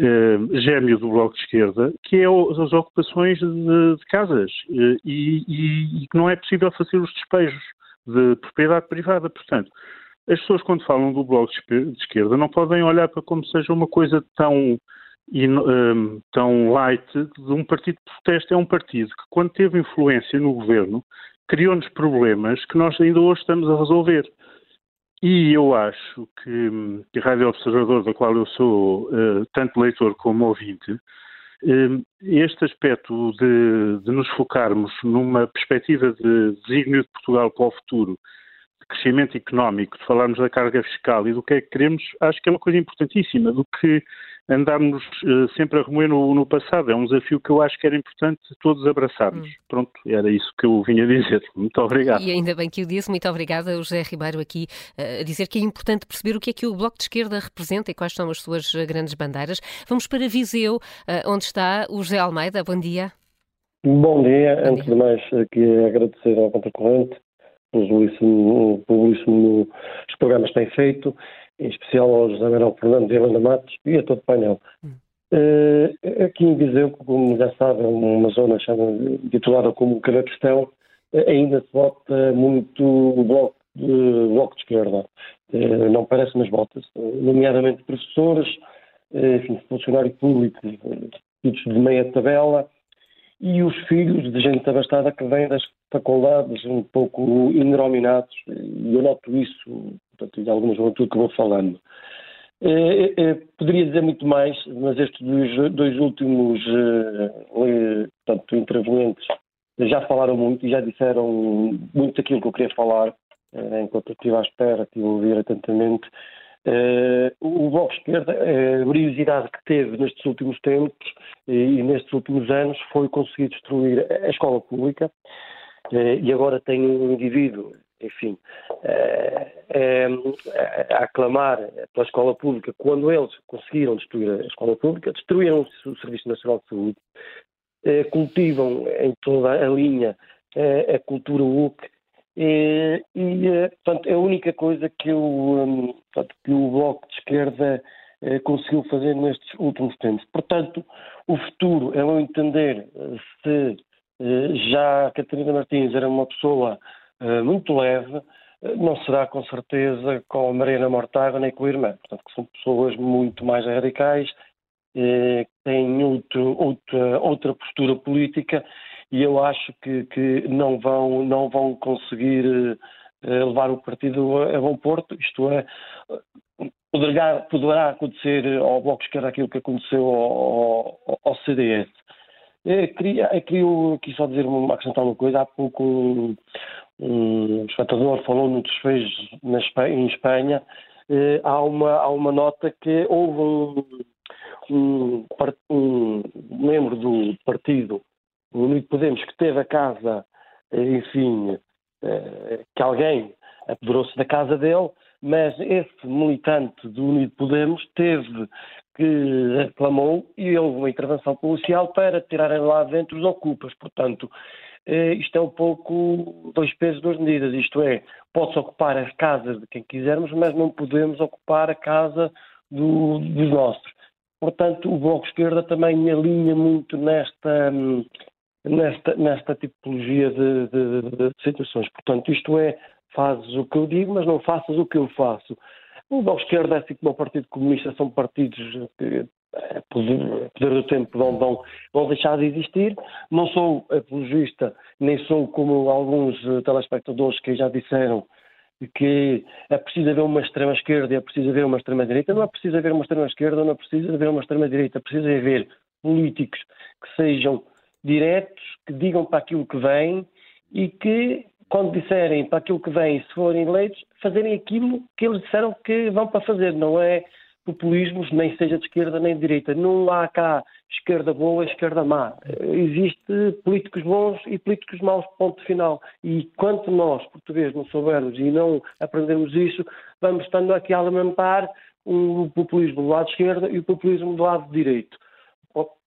uh, gêmeo do Bloco de Esquerda, que é o, as ocupações de, de casas uh, e, que não é possível fazer os despejos de propriedade privada. Portanto, as pessoas quando falam do Bloco de Esquerda não podem olhar para como seja uma coisa tão e, um, tão light de um partido de protesto. É um partido que, quando teve influência no governo, criou-nos problemas que nós ainda hoje estamos a resolver. E eu acho que, que a Rádio Observador, da qual eu sou uh, tanto leitor como ouvinte, uh, este aspecto de, de, nos focarmos numa perspectiva de desígnio de Portugal para o futuro, de crescimento económico, de falarmos da carga fiscal e do que é que queremos, acho que é uma coisa importantíssima, do que andarmos uh, sempre a remoer no, no, passado. É um desafio que eu acho que era importante todos abraçarmos. Hum. Pronto, era isso que eu vinha dizer. <laughs> Muito obrigado. E ainda bem que o disse. Muito obrigada, José Ribeiro, aqui uh, a dizer que é importante perceber o que é que o Bloco de Esquerda representa e quais são as suas grandes bandeiras. Vamos para Viseu, uh, onde está o José Almeida. Bom dia. Bom dia. Bom Antes dia. de mais, aqui agradecer ao Contracorrente pelo belíssimo, pelo belíssimo os programas que têm feito em especial ao José Manuel Fernandes e Helena Matos e a todo o painel. Uh, aqui em Viseu, como já sabem, uma zona chama, titulada como Canaquestão, uh, ainda se vota muito o bloco de, bloco de esquerda. Uh, não parece, mas vota-se, nomeadamente professores, enfim, funcionário público, títulos de meia tabela, e os filhos de gente abastada que vem das faculdades um pouco indrominados, e eu noto isso portanto, em alguma juventude que vou falando. Eh, eh, poderia dizer muito mais, mas estes dois, dois últimos eh, intervenientes já falaram muito e já disseram muito daquilo que eu queria falar, enquanto eu estive à espera, estive a ouvir atentamente. Uh, o Bloco de Esquerda, a briosidade que teve nestes últimos tempos e, nestes últimos anos foi conseguir destruir a escola pública e agora tem um indivíduo, enfim, a aclamar pela escola pública. Quando eles conseguiram destruir a escola pública, destruíram o Serviço Nacional de Saúde, cultivam em toda a linha a cultura UC e, eh, portanto, a única coisa que, eu, hum, portanto, que o Bloco de Esquerda eh, conseguiu fazer nestes últimos tempos. Portanto, o futuro, é meu entender, se eh, já Catarina Martins era uma pessoa muito leve, não será com certeza com a Mariana Mortágua nem com a irmã. Portanto, que são pessoas muito mais radicais, que têm outro, outra, outra postura política e eu acho que, que não, vão, não vão conseguir levar o partido a, bom porto, isto é, poderá, poderá acontecer ao Bloco Esquerda aquilo que aconteceu ao, ao, ao CDS. Eu queria, eu queria aqui só dizer, acrescentar uma coisa, há pouco um, um espectador falou no desfecho na Espanha, em Espanha, eh, há, uma, há uma nota que houve um, um, um membro do partido Unido Podemos, que teve a casa, enfim, eh, que alguém apoderou-se da casa dele, mas esse militante do Unido Podemos teve que reclamou e houve uma intervenção policial para tirarem lá dentro os ocupas. Portanto, eh, isto é um pouco dois pesos, duas medidas. Isto é, pode-se ocupar as casas de quem quisermos, mas não podemos ocupar a casa do, dos nossos. Portanto, o Bloco Esquerda também alinha muito nesta, hum, nesta, nesta tipologia de, de, de, situações. Portanto, isto é, fazes o que eu digo, mas não faças o que eu faço. O Bloco Esquerda, assim como o Partido Comunista, são partidos que, a poder, poder do tempo, vão, vão, vão deixar de existir. Não sou apologista, nem sou como alguns telespectadores que já disseram que é preciso haver uma extrema-esquerda e é preciso haver uma extrema-direita. Não é preciso haver uma extrema-esquerda, não é preciso haver uma extrema-direita. É preciso haver políticos que sejam diretos, que digam para aquilo que vem e que, quando disserem para aquilo que vem, se forem eleitos, fazerem aquilo que eles disseram que vão para fazer. Não é populismos, nem seja de esquerda nem de direita. Não há cá esquerda boa esquerda má. Existe políticos bons e políticos maus, ponto final. E quanto nós, portugueses, não soubermos e não aprendermos isso, vamos estando aqui a lamentar o populismo do lado esquerdo e o populismo do lado direito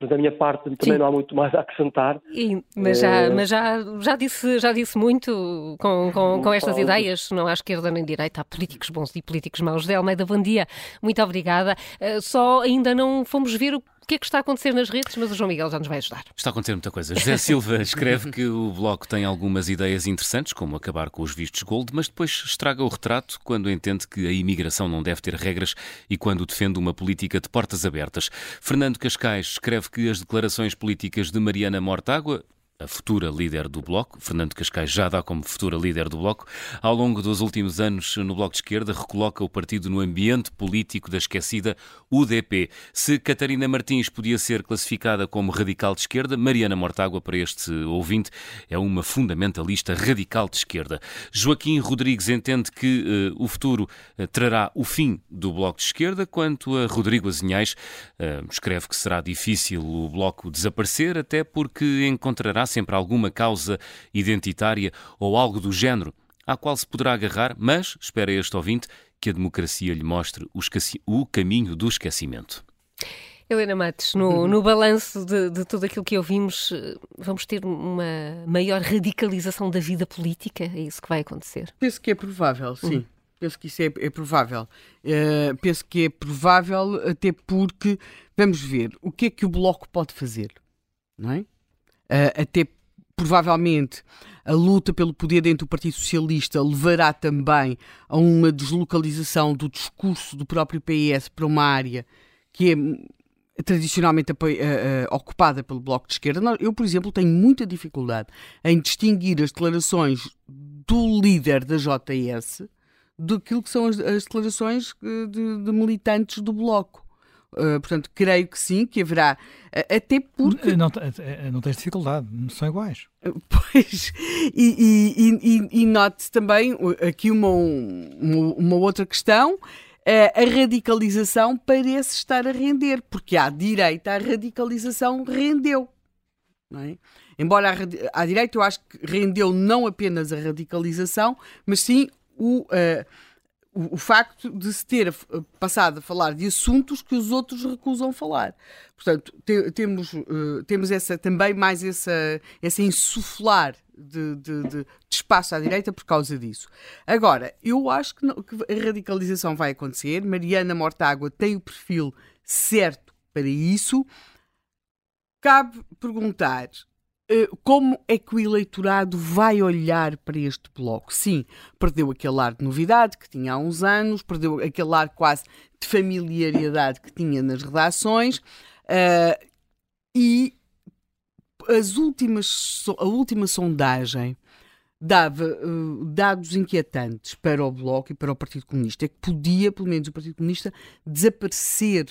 da minha parte também Sim. não há muito mais a acrescentar. E, mas já, é... mas já, já, disse, já disse muito com, com, com estas ideias, não há esquerda nem direita, há políticos bons e políticos maus. Zé Almeida, bom dia, muito obrigada. Uh, só ainda não fomos ver o que é que está a acontecer nas redes, mas o João Miguel já nos vai ajudar. Está a acontecer muita coisa. José <laughs> Silva escreve que o Bloco tem algumas ideias interessantes, como acabar com os vistos gold, mas depois estraga o retrato quando entende que a imigração não deve ter regras e quando defende uma política de portas abertas. Fernando Cascais escreve que as declarações políticas de Mariana Mortágua, a futura líder do Bloco, Fernando Cascais já dá como futura líder do Bloco, ao longo dos últimos anos no Bloco de Esquerda, recoloca o partido no ambiente político da esquecida UDP. Se Catarina Martins podia ser classificada como radical de esquerda, Mariana Mortágua, para este ouvinte, é uma fundamentalista radical de esquerda. Joaquim Rodrigues entende que uh, o futuro uh, trará o fim do Bloco de Esquerda, quanto a Rodrigo Azinhais uh, escreve que será difícil o Bloco desaparecer, até porque encontrará sempre alguma causa identitária ou algo do género à qual se poderá agarrar, mas, espera este ouvinte, que a democracia lhe mostre o, caminho do esquecimento. Helena Matos, no, uhum. no balanço de, de, tudo aquilo que ouvimos, eh, vamos ter uma maior radicalização da vida política? É isso que vai acontecer? Penso que é provável, sim. Uhum. Penso que isso é, é provável. Uh, penso que é provável, até porque, vamos ver, o que é que o Bloco pode fazer? Não é? Uh, até provavelmente a luta pelo poder dentro do Partido Socialista levará também a uma deslocalização do discurso do próprio PS para uma área que é tradicionalmente uh, uh, ocupada pelo Bloco de Esquerda. Eu, por exemplo, tenho muita dificuldade em distinguir as declarações do líder da JS daquilo que são as, declarações de, de militantes do Bloco. Uh, portanto, creio que sim, que haverá. Uh, até porque. Não, eh, não tens dificuldade, são iguais. Pois, e, e, e, e note-se também aqui uma, uma, uma, outra questão. a radicalização parece estar a render, porque à direita a radicalização rendeu. Não é? Embora à, direita eu acho que rendeu não apenas a radicalização, mas sim o, uh, o, facto de se ter passado a falar de assuntos que os outros recusam falar. Portanto, te, temos, uh, temos essa, também mais essa, essa insuflar de, de, de, de, espaço à direita por causa disso. Agora, eu acho que, não, que a radicalização vai acontecer. Mariana Mortágua tem o perfil certo para isso. Cabe perguntar eh, como é que o eleitorado vai olhar para este bloco? Sim, perdeu aquele ar de novidade que tinha há uns anos, perdeu aquele ar quase de familiaridade que tinha nas redações uh, e as últimas, a última sondagem dava uh, dados inquietantes para o Bloco e para o Partido Comunista, é que podia, pelo menos o Partido Comunista, desaparecer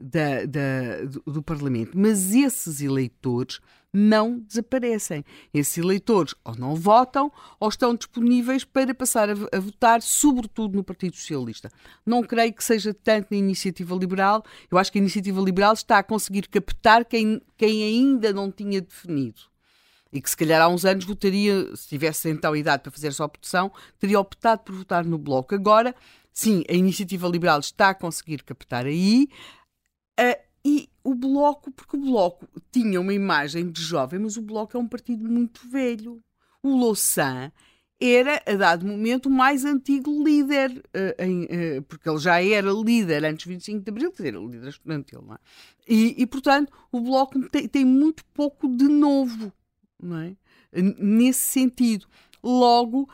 da, da, do, do, Parlamento. Mas esses eleitores não desaparecem. Esses eleitores ou não votam ou estão disponíveis para passar a, a, votar, sobretudo no Partido Socialista. Não creio que seja tanto na Iniciativa Liberal. Eu acho que a Iniciativa Liberal está a conseguir captar quem, quem ainda não tinha definido. E que se calhar há uns anos votaria, se tivesse então idade para fazer essa opção, teria optado por votar no Bloco. Agora, sim, a Iniciativa Liberal está a conseguir captar aí. Uh, e o Bloco, porque o Bloco tinha uma imagem de jovem, mas o Bloco é um partido muito velho. O Louçã era, a dado momento, o mais antigo líder, uh, em, uh, porque ele já era líder antes de 25 de Abril, quer dizer, líder estudantil, não é? E, e portanto, o Bloco tem, tem, muito pouco de novo, não é? Nesse sentido. Logo,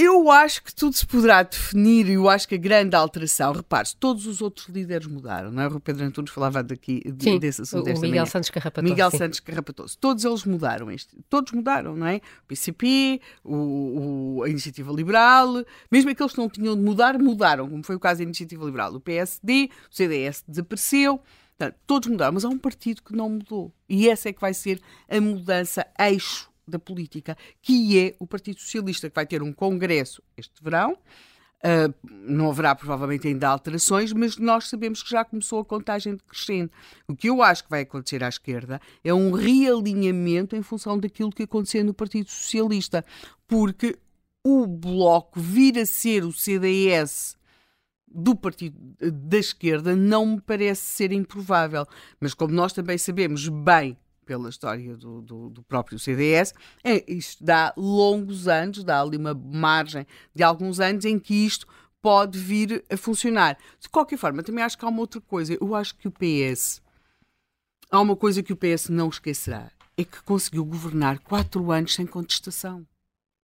eu acho que tudo se poderá definir e eu acho que a grande alteração, repare-se, todos os outros líderes mudaram, não é? O Pedro Antunes falava daqui de, sim, desse assunto. O Miguel manhã. Santos Carrapatoso. Miguel sim. Santos Carrapatoso. Todos eles mudaram. Este, todos mudaram, não é? O PCP, o, o, a Iniciativa Liberal, mesmo aqueles que não tinham de mudar, mudaram, como foi o caso da Iniciativa Liberal. O PSD, o CDS desapareceu. Portanto, todos mudaram, mas há um partido que não mudou. E essa é que vai ser a mudança eixo da política, que é o Partido Socialista, que vai ter um congresso este verão. Uh, não haverá provavelmente ainda alterações, mas nós sabemos que já começou a contagem decrescente. O que eu acho que vai acontecer à esquerda é um realinhamento em função daquilo que aconteceu no Partido Socialista, porque o Bloco vir a ser o CDS do partido da esquerda não me parece ser improvável. Mas como nós também sabemos bem pela história do, do, do, próprio CDS, é, isto dá longos anos, dá ali uma margem de alguns anos em que isto pode vir a funcionar. De qualquer forma, também acho que há uma outra coisa. Eu acho que o PS. Há uma coisa que o PS não esquecerá: é que conseguiu governar quatro anos sem contestação.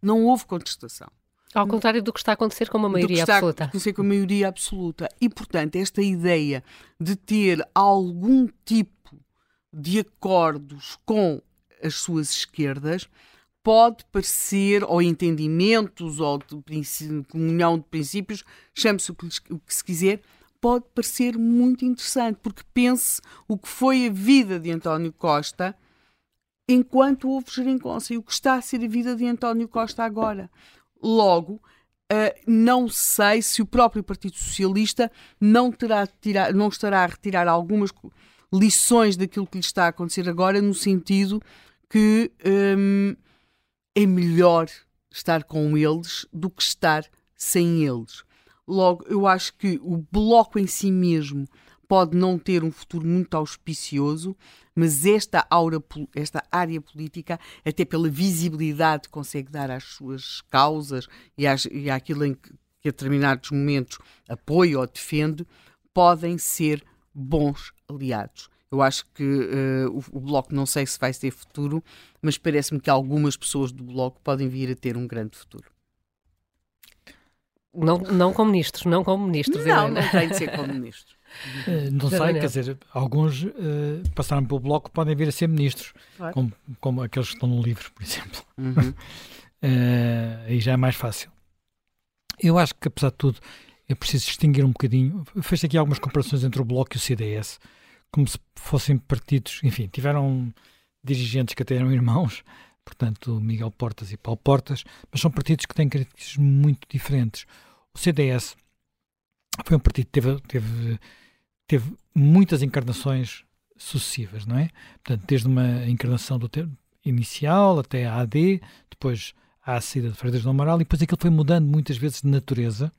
Não houve contestação. Ao contrário do que está a acontecer com uma maioria do que está absoluta. A acontecer com a maioria absoluta. E, portanto, esta ideia de ter algum tipo de acordos com as suas esquerdas pode parecer, ou entendimentos, ou de comunhão de princípios, chame-se o, que se quiser, pode parecer muito interessante, porque pense o que foi a vida de António Costa enquanto houve geringonça e o que está a ser a vida de António Costa agora. Logo, Uh, não sei se o próprio Partido Socialista não, terá tirar, não estará a retirar algumas lições daquilo que lhe está a acontecer agora, no sentido que hum, é melhor estar com eles do que estar sem eles. Logo, eu acho que o bloco em si mesmo pode não ter um futuro muito auspicioso, mas esta, aura, esta área política, até pela visibilidade que consegue dar às suas causas e, às, e àquilo em que, que a determinados momentos apoia ou defende, podem ser bons aliados. Eu acho que uh, o, o, Bloco não sei se vai ter futuro, mas parece-me que algumas pessoas do Bloco podem vir a ter um grande futuro. Não, não como ministros, não como ministros. Não, não tem de ser como ministros. Uh, <laughs> não sei, quer dizer, alguns uh, passaram pelo Bloco podem vir a ser ministros, claro. como, como aqueles que estão no livro, por exemplo. Uhum. <laughs> aí já é mais fácil. Eu acho que, apesar de tudo, é preciso distinguir um bocadinho. Fez aqui algumas comparações entre o Bloco e o CDS como se fossem partidos, enfim, tiveram dirigentes que até eram irmãos, portanto, Miguel Portas e Paulo Portas, mas são partidos que têm características muito diferentes. O CDS foi um partido que teve, teve, teve muitas encarnações sucessivas, não é? Portanto, desde uma encarnação do inicial até a AD, depois à saída de Freitas do Amaral, e depois aquilo foi mudando muitas vezes de natureza,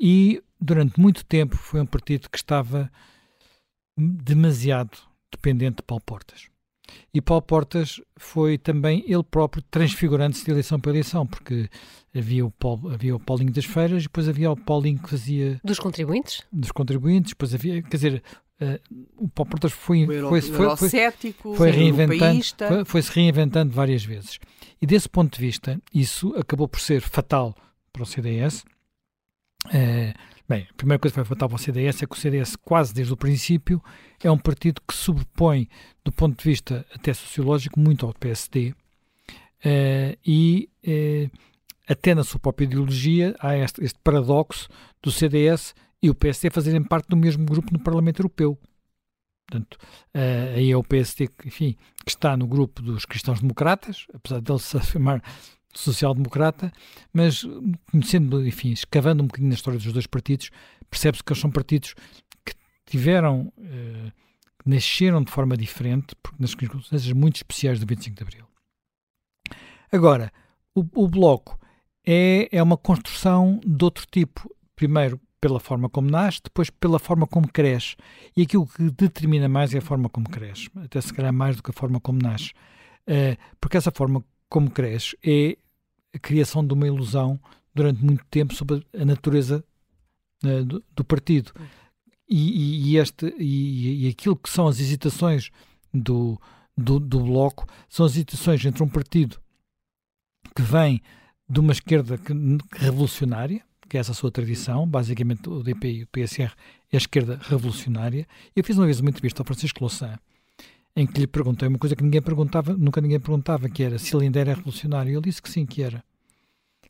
e durante muito tempo foi um partido que estava demasiado dependente de Paulo Portas. E Paulo Portas foi também ele próprio transfigurando-se de eleição para eleição, porque havia o, Paulo, havia o Paulinho das Feiras, depois havia o Paulinho que fazia. Dos contribuintes? Dos contribuintes, depois havia. Quer dizer, uh, o Paulo Portas foi, foi, foi, foi, foi, reinventando, foi, foi se reinventando várias vezes. E desse ponto de vista, isso acabou por ser fatal para o CDS. Eh, bem, a primeira coisa que foi fatal para o CDS é que o CDS, quase desde o princípio, é um partido que sobrepõe, do ponto de vista até sociológico, muito ao PSD. Eh, e uh, até na sua própria ideologia há este, este, paradoxo do CDS e o PSD fazerem parte do mesmo grupo no Parlamento Europeu. Portanto, aí é o PSD enfim, que está no grupo dos cristãos-democratas, apesar dele se afirmar social-democrata, mas conhecendo, enfim, escavando um bocadinho na história dos dois partidos, percebe-se que eles são partidos que tiveram, uh, nasceram de forma diferente, porque nas circunstâncias muito especiais do 25 de Abril. Agora, o, o Bloco é, é uma construção de outro tipo. Primeiro, pela forma como nasce, depois pela forma como cresce. E aquilo que determina mais é a forma como cresce, até se calhar mais do que a forma como nasce. Uh, porque essa forma como cresce é a criação de uma ilusão durante muito tempo sobre a natureza uh, do, do, partido. E, e, este, e, e, aquilo que são as hesitações do, do, do Bloco são as hesitações entre um partido que vem de uma esquerda que, revolucionária, que é essa a sua tradição, basicamente o DP e o PSR é a esquerda revolucionária. Eu fiz uma vez uma entrevista ao Francisco Louçã, em que lhe perguntei uma coisa que ninguém perguntava, nunca ninguém perguntava, que era se ele ainda era revolucionário. Ele disse que sim, que era.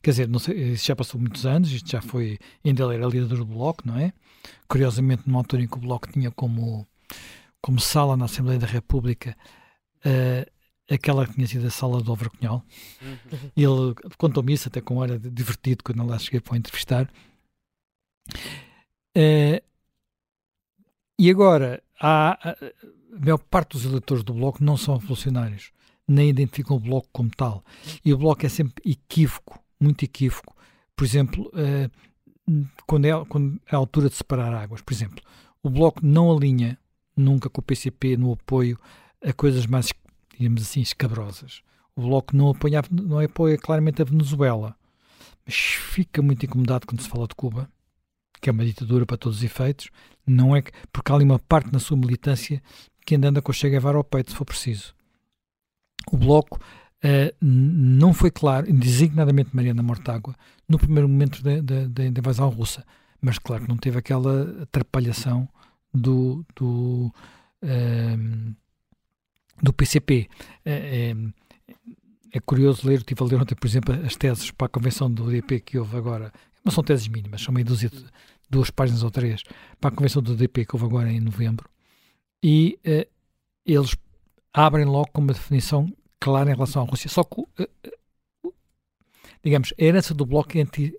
Quer dizer, não sei, isso já passou muitos anos, isto já foi, ainda ele era líder do Bloco, não é? Curiosamente, numa altura em que o Bloco tinha como, como sala na Assembleia da República uh, aquela que tinha sido a sala do Overcunhal. Uhum. Ele contou-me isso até com era divertido quando lá cheguei para o entrevistar. Uh, e agora, há, a, a maior parte dos eleitores do Bloco não são revolucionários, nem identificam o Bloco como tal. E o Bloco é sempre equívoco, muito equívoco. Por exemplo, uh, quando, é, quando é a altura de separar águas, por exemplo, o Bloco não alinha nunca com o PCP no apoio a coisas mais digamos assim, escabrosas. O Bloco não apoia, não apoia claramente a Venezuela, mas fica muito incomodado quando se fala de Cuba, que é uma ditadura para todos os efeitos, não é que, porque há ali uma parte na sua militância que ainda anda com o Che Guevara ao peito, se for preciso. O Bloco uh, não foi claro, designadamente Mariana Mortágua, no primeiro momento da, invasão russa, mas claro que não teve aquela atrapalhação do, do uh, do PCP. É, é, é, curioso ler, estive a ler ontem, por exemplo, as teses para a convenção do DP que houve agora, não são teses mínimas, são meio dúzia duas páginas ou três, para a convenção do DP que houve agora em novembro, e uh, eles abrem logo com uma definição clara em relação à Rússia. Só que, uh, digamos, a herança do Bloco anti,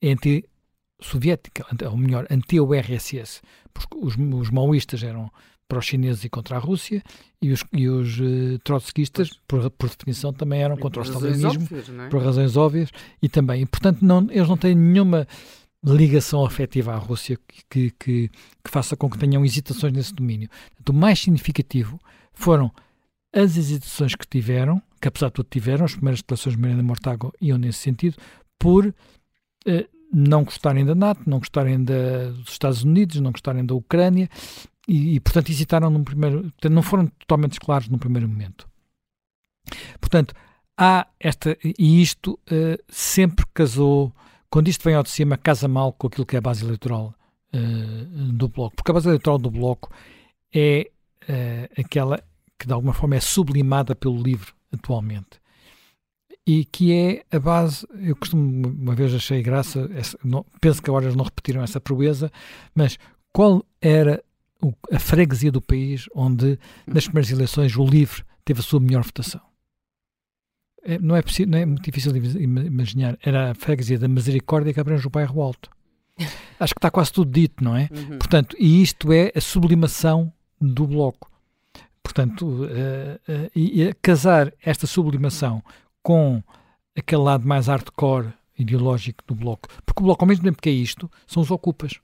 é anti-soviética, ou melhor, anti-URSS, porque os, os maoístas eram para os chineses e contra a Rússia, e os, e os uh, trotskistas, por, por, definição, também eram e contra o stalinismo, é? por razões óbvias, e também, e, portanto, não, eles não têm nenhuma ligação afetiva à Rússia que, que, que faça com que tenham hesitações nesse domínio. o mais significativo foram as hesitações que tiveram, que apesar de tudo tiveram, as primeiras declarações de Mariana Mortágua iam nesse sentido, por eh, não gostarem da NATO, não gostarem da, dos Estados Unidos, não gostarem da Ucrânia e, e, portanto, hesitaram num primeiro. Portanto, não foram totalmente claros no primeiro momento. Portanto, há esta. E isto uh, sempre casou. Quando isto vem ao de cima, casa mal com aquilo que é a base eleitoral uh, do Bloco. Porque a base eleitoral do Bloco é uh, aquela que, de alguma forma, é sublimada pelo livro atualmente. E que é a base, eu costumo, uma vez achei graça, essa, não, penso que agora eles não repetiram essa proeza, mas qual era a freguesia do país onde, nas primeiras eleições, o LIVRE teve a sua melhor votação. É, não, é possível, não é muito difícil de imaginar. Era a freguesia da Misericórdia que abrange o bairro Alto. <laughs> Acho que está quase tudo dito, não é? Uhum. Portanto, e isto é a sublimação do Bloco. Portanto, uh, uh, e, e casar esta sublimação com aquele lado mais hardcore ideológico do Bloco, porque o Bloco, ao mesmo tempo que é isto, são os ocupas.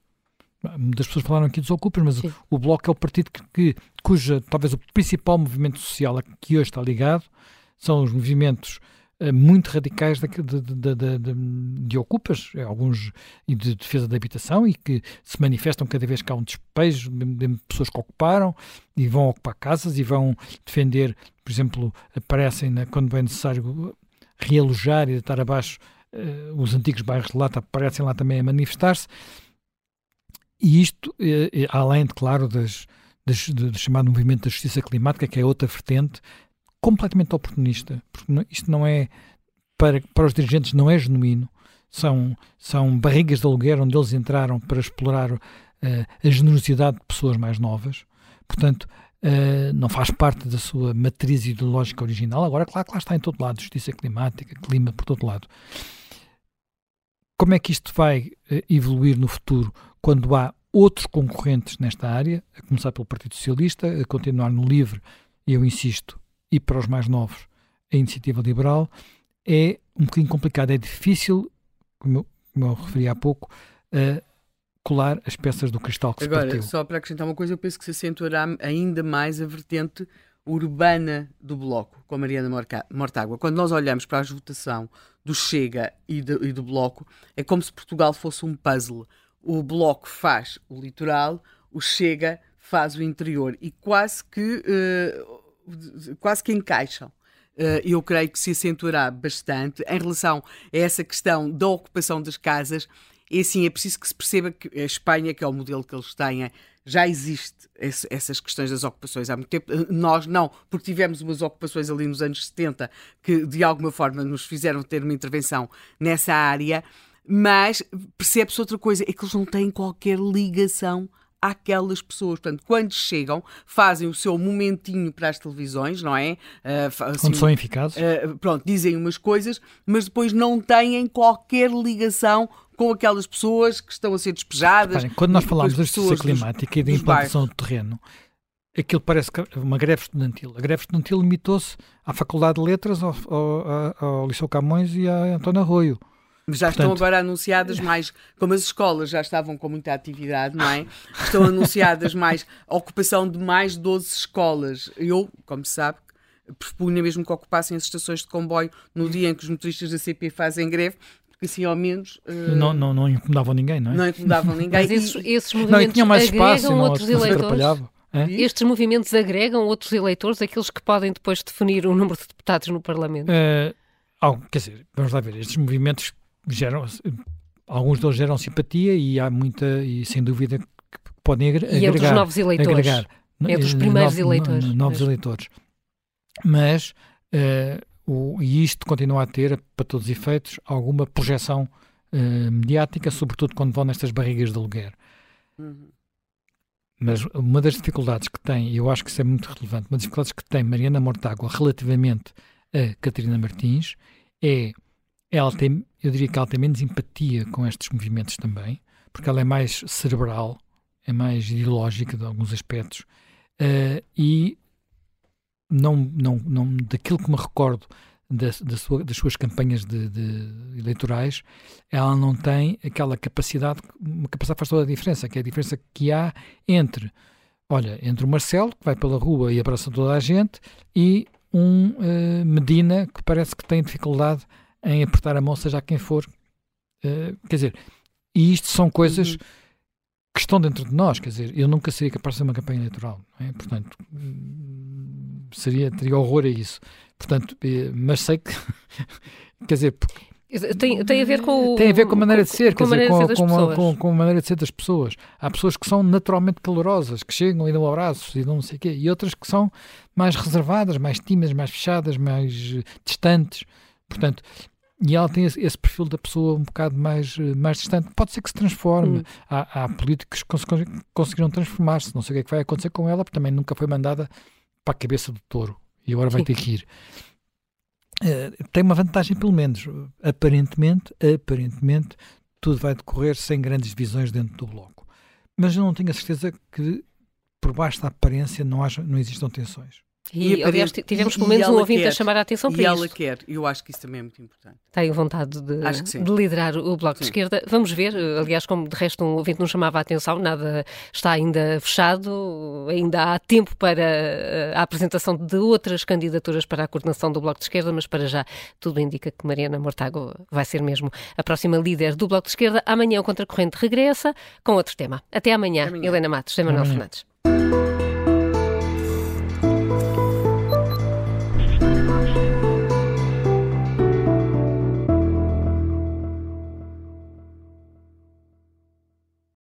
Muitas pessoas falaram aqui dos ocupas, mas o, o, Bloco é o partido que, que, cuja, talvez o principal movimento social a que hoje está ligado, são os movimentos uh, muito radicais de, de, de, de, ocupas, alguns e de defesa da habitação, e que se manifestam cada vez que há um despejo de pessoas que ocuparam e vão ocupar casas e vão defender, por exemplo, aparecem quando é necessário realojar e deitar abaixo uh, os antigos bairros de lata, aparecem lá também a manifestar-se. E isto, eh, eh, além, de, claro, das, das, do chamado movimento da justiça climática, que é outra vertente, completamente oportunista, porque isto não é, para, para os dirigentes, não é genuíno, são, são barrigas de aluguer onde eles entraram para explorar uh, a generosidade de pessoas mais novas, portanto, uh, não faz parte da sua matriz ideológica original, agora, claro que lá está em todo lado, justiça climática, clima por todo lado. Como é que isto vai uh, evoluir no futuro? quando há outros concorrentes nesta área, a começar pelo Partido Socialista, a continuar no LIVRE, eu insisto, e para os mais novos, a Iniciativa Liberal, é um bocadinho complicado, é difícil, como eu, como eu referi há pouco, uh, colar as peças do cristal que Agora, se partiu. só para acrescentar uma coisa, eu penso que se acentuará ainda mais a vertente urbana do Bloco, com a Mariana Mortágua. Quando nós olhamos para a votação do Chega e do, e do Bloco, é como se Portugal fosse um puzzle o Bloco faz o litoral, o Chega faz o interior e quase que, uh, quase que encaixam. Uh, eu creio que se acentuará bastante em relação a essa questão da ocupação das casas. E assim, é preciso que se perceba que a Espanha, que é o modelo que eles têm, já existe esse, essas questões das ocupações há muito tempo. Eh, nós não, porque tivemos umas ocupações ali nos anos 70 que de alguma forma nos fizeram ter uma intervenção nessa área mas percebe-se outra coisa, é que eles não têm qualquer ligação àquelas pessoas. Portanto, quando chegam, fazem o seu momentinho para as televisões, não é? Uh, assim, quando são eficazes. Uh, pronto, dizem umas coisas, mas depois não têm qualquer ligação com aquelas pessoas que estão a ser despejadas. Quando nós falamos da justiça climática e da implantação do terreno, aquilo parece uma greve estudantil. A greve estudantil limitou-se à Faculdade de Letras, ao, ao, ao Liceu Camões e a António Arroio. Já Portanto, estão agora anunciadas mais, como as escolas já estavam com muita atividade, não é? Estão anunciadas mais a ocupação de mais 12 escolas. Eu, como se sabe, propunha mesmo que ocupassem as estações de comboio no dia em que os motoristas da CP fazem greve, porque assim ao menos. Uh... Não, não, não incomodavam ninguém, não é? Não incomodavam ninguém. Mas esses, esses movimentos não, mais agregam espaço, outros não, eleitores. É? Estes movimentos agregam outros eleitores, aqueles que podem depois definir o número de deputados no Parlamento? Uh, quer dizer, vamos lá ver, estes movimentos geram, alguns deles geram simpatia e há muita, e sem dúvida que podem agregar. E entre os novos eleitores. Agregar, entre os primeiros no, eleitores. No, novos mas... eleitores. Mas, uh, o, e isto continua a ter, para todos os efeitos, alguma projeção uh, mediática, sobretudo quando vão nestas barrigas de aluguer. Uhum. Mas uma das dificuldades que tem, e eu acho que isso é muito relevante, uma das dificuldades que tem Mariana Mortágua relativamente a Catarina Martins é ela tem, eu diria que ela tem menos empatia com estes movimentos também, porque ela é mais cerebral, é mais ideológica de alguns aspectos, uh, e não, não, não, daquilo que me recordo da, da sua, das suas campanhas de, de, eleitorais, ela não tem aquela capacidade, uma capacidade que faz toda a diferença, que é a diferença que há entre, olha, entre o Marcelo, que vai pela rua e abraça toda a gente, e um uh, Medina que parece que tem dificuldade em apertar a mão, seja a quem for. Uh, quer dizer, e isto são coisas uhum. que estão dentro de nós. Quer dizer, eu nunca seria capaz de fazer uma campanha eleitoral. É? Portanto, seria, teria horror a isso. Portanto, eh, mas sei que, <laughs> quer dizer, tem, tem a ver com o, Tem a ver com a maneira de ser, com, dizer, com, com, com, com, a maneira de ser das pessoas. Há pessoas que são naturalmente calorosas, que chegam e dão abraços e dão não sei o quê, e outras que são mais reservadas, mais tímidas, mais fechadas, mais distantes. Portanto, e ela tem esse, perfil da pessoa um bocado mais, eh, mais distante. Pode ser que se transforme. Hum. Há, há, políticos que cons conseguiram transformar-se. Não sei o que é que vai acontecer com ela, porque também nunca foi mandada para a cabeça do touro. E agora vai ter que ir. Uh, tem uma vantagem, pelo menos, aparentemente, aparentemente, tudo vai decorrer sem grandes divisões dentro do Bloco. Mas eu não tenho a certeza que, por baixo da aparência, não, haja, não existam tensões. E, e aliás, tivemos pelo menos um ouvinte quer, a chamar a atenção para e isso. E ela quer, eu acho que isso também é muito importante. Tem vontade de, de liderar o Bloco sim. de Esquerda. Vamos ver, aliás, como de resto um ouvinte não chamava a atenção, nada está ainda fechado, ainda há tempo para eh, a apresentação de outras candidaturas para a coordenação do Bloco de Esquerda, mas para já tudo indica que Mariana Mortágua vai ser mesmo a próxima líder do Bloco de Esquerda. Amanhã o Contracorrente regressa com outro tema. Até amanhã, amanhã. Helena Matos, Manuel Fernandes.